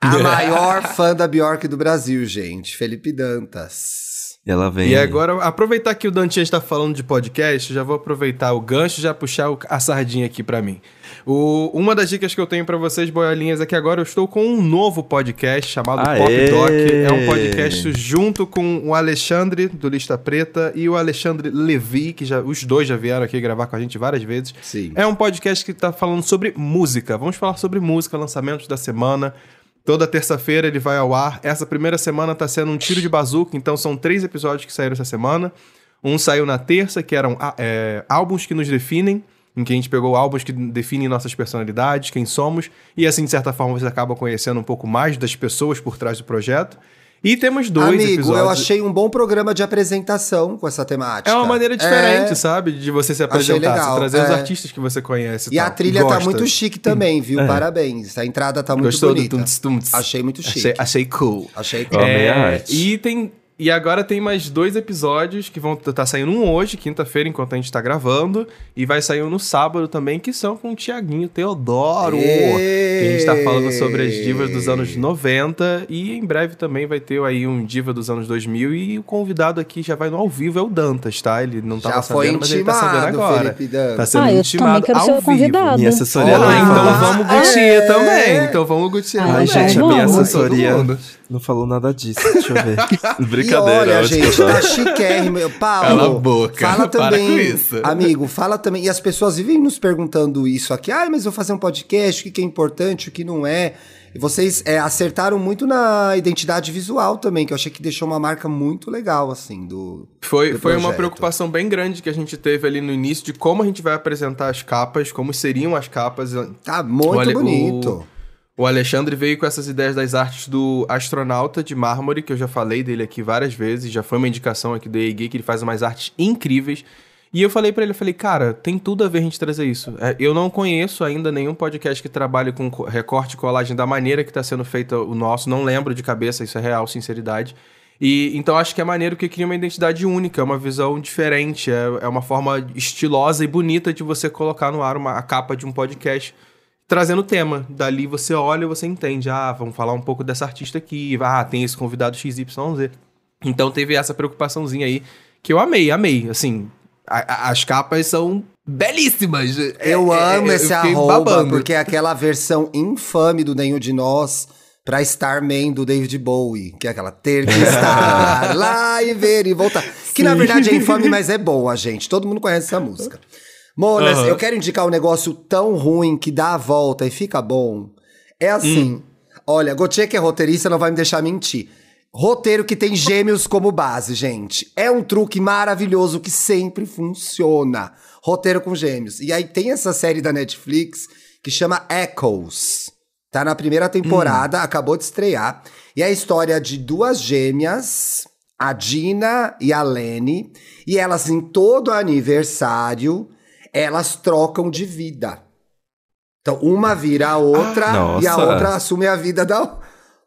C: A maior fã da Bjork do Brasil, gente, Felipe Dantas.
A: E ela vem.
B: E agora, aproveitar que o Dantinha está falando de podcast, já vou aproveitar o gancho e já puxar a sardinha aqui pra mim. O- uma das dicas que eu tenho pra vocês, boiolinhas, é que agora eu estou com um novo podcast chamado
A: Aê!
B: Pop Doc. É um podcast junto com o Alexandre, do Lista Preta, e o Alexandre Levi, que já, os dois já vieram aqui gravar com a gente várias vezes.
C: Sim.
B: É um podcast que tá falando sobre música. Vamos falar sobre música, lançamentos da semana. Toda terça-feira ele vai ao ar. Essa primeira semana tá sendo um tiro de bazuca, então são três episódios que saíram essa semana. Um saiu na terça, que eram ah, é, álbuns que nos definem, em que a gente pegou álbuns que definem nossas personalidades, quem somos, e assim, de certa forma, você acaba conhecendo um pouco mais das pessoas por trás do projeto. E temos dois
C: Amigo,
B: episódios.
C: eu achei um bom programa de apresentação com essa temática.
B: É uma maneira diferente,
C: É.
B: sabe? De você se apresentar,
C: legal,
B: você trazer os
C: é.
B: artistas que você conhece.
C: E a
B: tal,
C: trilha tá
B: gosta.
C: muito chique também, viu? Parabéns. A entrada tá muito
B: Gostou
C: bonita.
B: do tum tum
C: Achei muito chique.
B: Achei, achei cool.
C: Achei
A: a
B: É,
A: arte.
B: e tem e agora tem mais dois episódios que vão tá saindo um hoje, quinta-feira, enquanto a gente tá gravando, e vai sair um no sábado também, que são com o Tiaguinho Teodoro. Que a gente tá falando sobre as divas dos anos 90 e em breve também vai ter aí um diva dos anos 2000 e o convidado aqui já vai no ao vivo é o Dantas, tá? Ele não tava
C: Já foi
B: sabendo, mas ele tá sabendo
C: intimado,
B: agora.
C: Felipe Dantas.
B: Tá sendo
D: Ah, eu
B: intimado ao
D: ser
B: vivo.
D: convidado.
A: Minha assessoria
B: Ah, então vamos Gutia
C: É.
B: também. Então vamos Gutia
D: Ai,
B: também.
A: Ai, gente, a minha assessoria não falou nada disso. Deixa eu ver.
C: E
A: Brincadeira.
C: olha,
A: que eu
C: gente, tá chiquérrimo. Paulo,
B: Cala a boca,
C: fala
B: para
C: também.
B: com isso.
C: Amigo, fala também. E as pessoas vivem nos perguntando isso aqui. Ah, mas eu vou fazer um podcast, o que é importante, o que não é. E vocês é, acertaram muito na identidade visual também, que eu achei que deixou uma marca muito legal, assim, do.
B: Foi,
C: do
B: foi uma preocupação bem grande que a gente teve ali no início de como a gente vai apresentar as capas, como seriam as capas.
C: Tá muito
B: Olha,
C: bonito.
B: O Alexandre veio com essas ideias das artes do astronauta de mármore, que eu já falei dele aqui várias vezes, já foi uma indicação aqui do EA Geek, ele faz umas artes incríveis. E eu falei pra ele, eu falei, cara, tem tudo a ver a gente trazer isso. É, Eu não conheço ainda nenhum podcast que trabalhe com co- recorte e colagem da maneira que tá sendo feito o nosso, não lembro de cabeça, isso é real, sinceridade. E então acho que é maneiro que cria uma identidade única, é uma visão diferente, é, é uma forma estilosa e bonita de você colocar no ar uma, a capa de um podcast trazendo o tema. Dali você olha e você entende. Ah, vamos falar um pouco dessa artista aqui. Ah, tem esse convidado XYZ. Então teve essa preocupaçãozinha aí que eu amei, amei. Assim, a- a- as capas são belíssimas.
C: Eu
B: É, é,
C: amo
B: eu
C: esse
B: fiquei
C: arroba,
B: babando.
C: porque é aquela versão infame do Nenhum de Nós pra Starman do David Bowie, que é aquela ter que estar lá e ver e voltar. Que na verdade é infame, mas é boa, gente. Todo mundo conhece essa música. Monas,
B: Aham.
C: eu quero indicar um negócio tão ruim que dá a volta e fica bom. É assim,
B: Hum.
C: olha, Gauthier que é roteirista não vai me deixar mentir. Roteiro que tem gêmeos como base, gente. É um truque maravilhoso que sempre funciona. Roteiro com gêmeos. E aí tem essa série da Netflix que chama Echoes. Tá na primeira temporada, acabou de estrear. E é a história de duas gêmeas, a Dina e a Lene. E elas, em todo aniversário, elas trocam de vida. Então, uma vira a outra e a outra assume a vida da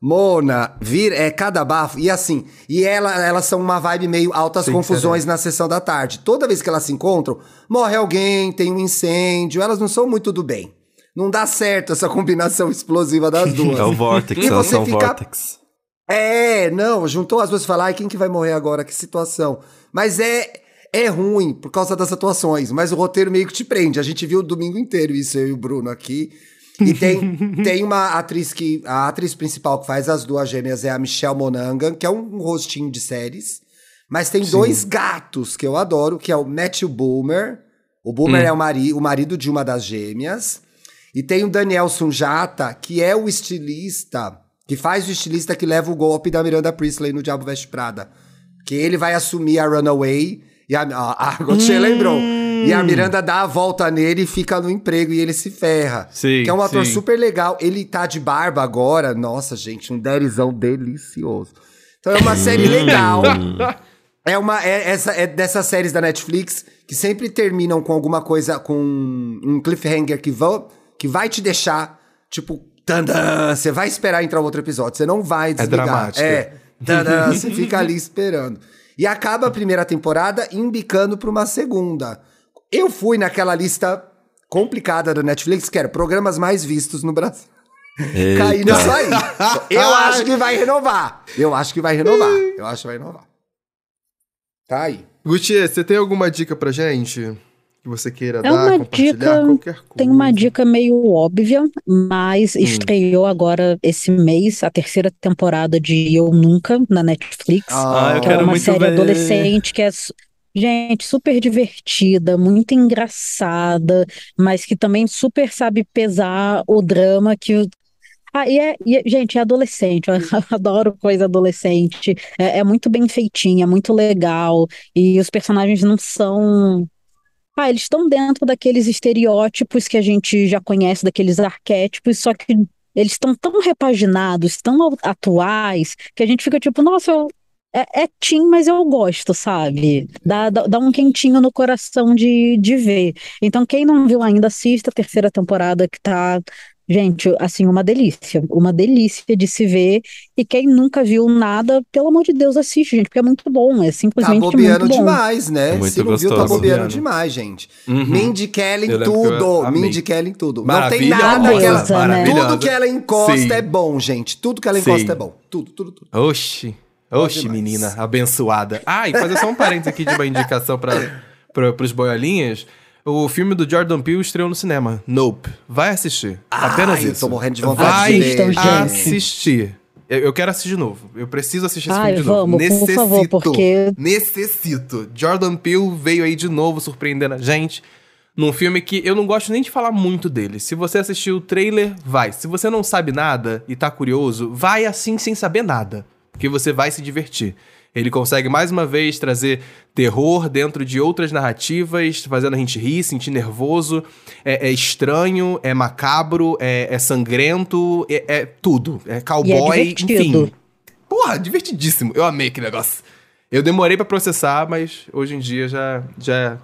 C: Mona. Vira, é cada bafo. E assim, e ela, elas são uma vibe meio altas
B: Sim,
C: confusões na sessão da tarde. Toda vez que elas se encontram, morre alguém, tem um incêndio, elas não são muito do bem. Não dá certo essa combinação explosiva das duas.
A: É o Vortex,
C: E
A: elas são
C: fica-
A: Vortex.
C: É, não, juntou as duas e falar, ai, quem que vai morrer agora? Que situação. Mas é, é ruim por causa das atuações, mas o roteiro meio que te prende. A gente viu o domingo inteiro isso, eu e o Bruno aqui. E tem, tem uma atriz que. A atriz principal que faz as duas gêmeas é a Michelle Monaghan, que é um rostinho de séries. Mas tem dois gatos que eu adoro, que é o Matthew Boomer. O Boomer é o, mari o marido de uma das gêmeas. E tem o Daniel Sunjata, que é o estilista que que faz o estilista que leva o golpe da Miranda Priestley no Diabo Veste Prada. Que ele vai assumir a Runaway e a, a, a Gauthier lembrou. E a Miranda dá a volta nele e fica no emprego e ele se ferra.
B: Sim,
C: que é um ator
B: sim.
C: super legal. Ele tá de barba agora. Nossa, gente, um derizão delicioso. Então é uma série legal. É uma é, essa é dessas séries da Netflix que sempre terminam com alguma coisa com um cliffhanger que vão que vai te deixar tipo tandã, você vai esperar entrar outro episódio, você não vai desligar.
B: dramática.
C: É, tandã, você fica ali esperando. E acaba a primeira temporada embicando pra uma segunda. Eu fui naquela lista complicada da Netflix, que era programas mais vistos no Brasil. Caí nisso aí. Eu acho que vai renovar. Eu acho que vai renovar. Eu acho que vai renovar. Tá aí.
B: Gutier, você tem alguma dica pra gente? Que você queira
D: É
B: dar,
D: uma
B: compartilhar?
D: dica-
B: Qualquer coisa.
D: Tem uma dica meio óbvia, mas
B: Hum.
D: estreou agora esse mês a terceira temporada de Eu Nunca na Netflix.
A: Ah, eu
D: que é uma
A: muito
D: série
A: ver.
D: adolescente que é, gente, super divertida, muito engraçada, mas que também super sabe pesar o drama que. Ah, e é, e é- gente, é adolescente, eu adoro coisa adolescente, é, é muito bem feitinha, muito legal, e os personagens não são. Ah, eles estão dentro daqueles estereótipos que a gente já conhece, daqueles arquétipos, só que eles estão tão repaginados, tão atuais, que a gente fica tipo, nossa, eu- é, é mas eu gosto, sabe? Dá, dá, dá um quentinho no coração de, de ver. Então, quem não viu ainda, assista a terceira temporada que tá, gente, assim, uma delícia. Uma delícia de se ver. E quem nunca viu nada, pelo amor de Deus, assiste, gente, porque é muito bom. É
C: Tá
D: simplesmente
C: bobeando
D: muito bom.
C: demais, né?
A: Muito
C: Se não viu, tá bobeando demais, gente.
B: Uhum.
C: Mindy Kelly em tudo. Mindy Kelly em tudo. Não tem nada que ela...
D: Né?
B: maravilhosa.
C: Tudo que ela encosta
B: Sim.
C: é bom, gente. Tudo que ela encosta
B: Sim.
C: é bom. Tudo, tudo, tudo.
B: Oxi. Oxi,
C: demais.
B: menina, abençoada. Ah, e fazer só um parênteses aqui de uma indicação para pros boiolinhas. O filme do Jordan Peele estreou no cinema. Nope. Vai assistir. Apenas
C: Ai, eu
B: isso.
C: tô morrendo de vontade
B: Vai
D: gente.
B: assistir. Eu, eu quero assistir de novo. Eu preciso assistir esse
D: Ai,
B: filme de novo.
D: vamos, por
B: Necessito.
D: favor, porque-
B: Necessito. Jordan Peele veio aí de novo surpreendendo a gente. Num filme que eu não gosto nem de falar muito dele. Se você assistiu o trailer, vai. Se você não sabe nada e tá curioso, vai assim sem saber nada. Porque você vai se divertir. Ele consegue mais uma vez trazer terror dentro de outras narrativas, fazendo a gente rir, sentir nervoso. É, é estranho, é macabro, é, é sangrento, é, é tudo. É cowboy,
D: divertido.
B: enfim. Porra, divertidíssimo. Eu amei aquele negócio. Eu demorei pra processar, mas hoje em dia já, já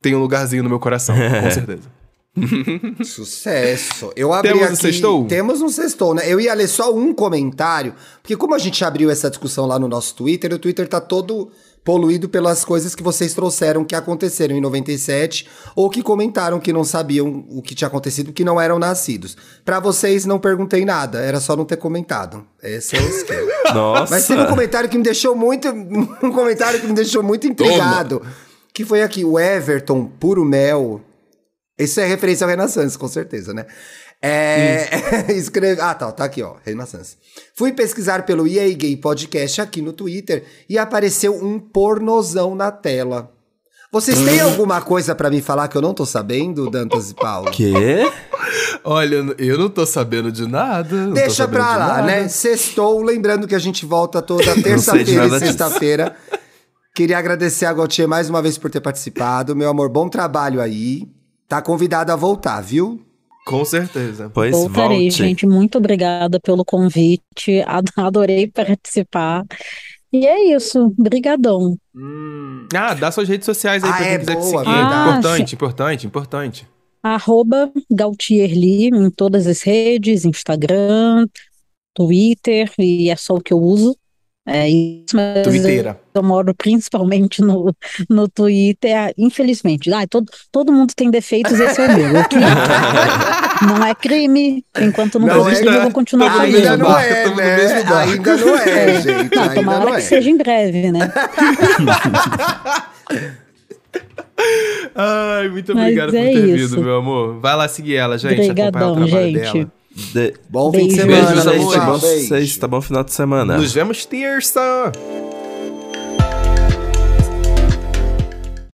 B: tem um lugarzinho no meu coração, com certeza.
C: Sucesso. Eu abri
B: Temos um
C: aqui.
B: sextou?
C: Temos um sextou, né? Eu ia ler só um comentário, porque como a gente abriu essa discussão lá no nosso Twitter, o Twitter tá todo poluído pelas coisas que vocês trouxeram que aconteceram em 97 ou que comentaram que não sabiam o que tinha acontecido, que não eram nascidos. Pra vocês não perguntei nada, era só não ter comentado. Esse é o esquema.
A: Nossa.
C: Mas teve um comentário que me deixou muito. Um comentário que me deixou muito intrigado. Que foi aqui, o Everton Puro Mel. Isso é referência ao Renaissance, com certeza, né? É. escreve. Ah, tá, tá aqui, ó. Renaissance. Fui pesquisar pelo EA Gay Podcast aqui no Twitter e apareceu um pornozão na tela. Vocês têm alguma coisa pra me falar que eu não tô sabendo, Dantas e Paulo?
A: Quê?
B: Olha, eu não tô sabendo de nada.
C: Deixa pra lá, né? Sextou, lembrando que a gente volta toda terça-feira e sexta-feira. Queria agradecer a Gautier mais uma vez por ter participado. Meu amor, bom trabalho aí. Tá convidado a voltar, viu?
B: Com certeza.
A: Pois
D: Voltarei,
A: volte.
D: gente. Muito obrigada pelo convite. Ad- Adorei participar. E é isso. Brigadão.
B: Ah, dá suas redes sociais aí
C: Ah,
B: pra quem
C: é
B: quiser te
C: boa,
B: seguir.
D: verdade.
B: importante, importante, importante.
D: Arroba Gautierli em todas as redes, Instagram, Twitter, e é só o que eu uso. É isso, mas eu moro principalmente no, no Twitter, infelizmente. Ai, todo, todo mundo tem defeitos, esse é o meu. Não é crime, enquanto não,
C: Não
D: for
C: é,
D: crime, eu
B: né?
D: vou continuar
C: Ainda
B: mesmo
D: fazendo.
C: não
B: barco,
C: é, né? Ainda não é, gente.
D: Não,
C: Ainda
D: tomara
C: não
D: que
C: é.
D: seja em breve, né?
B: Ai, muito
D: Mas
B: obrigado por
D: é
B: ter
D: isso.
B: vindo, meu amor. Vai lá seguir ela, gente.
D: Obrigadão,
B: o trabalho
D: gente.
B: dela.
A: De...
C: Bom fim de semana,
B: Beijo,
C: pessoal.
B: amores.
A: Bom
C: Beijo.
A: sexta, bom final de semana.
B: Nos vemos terça.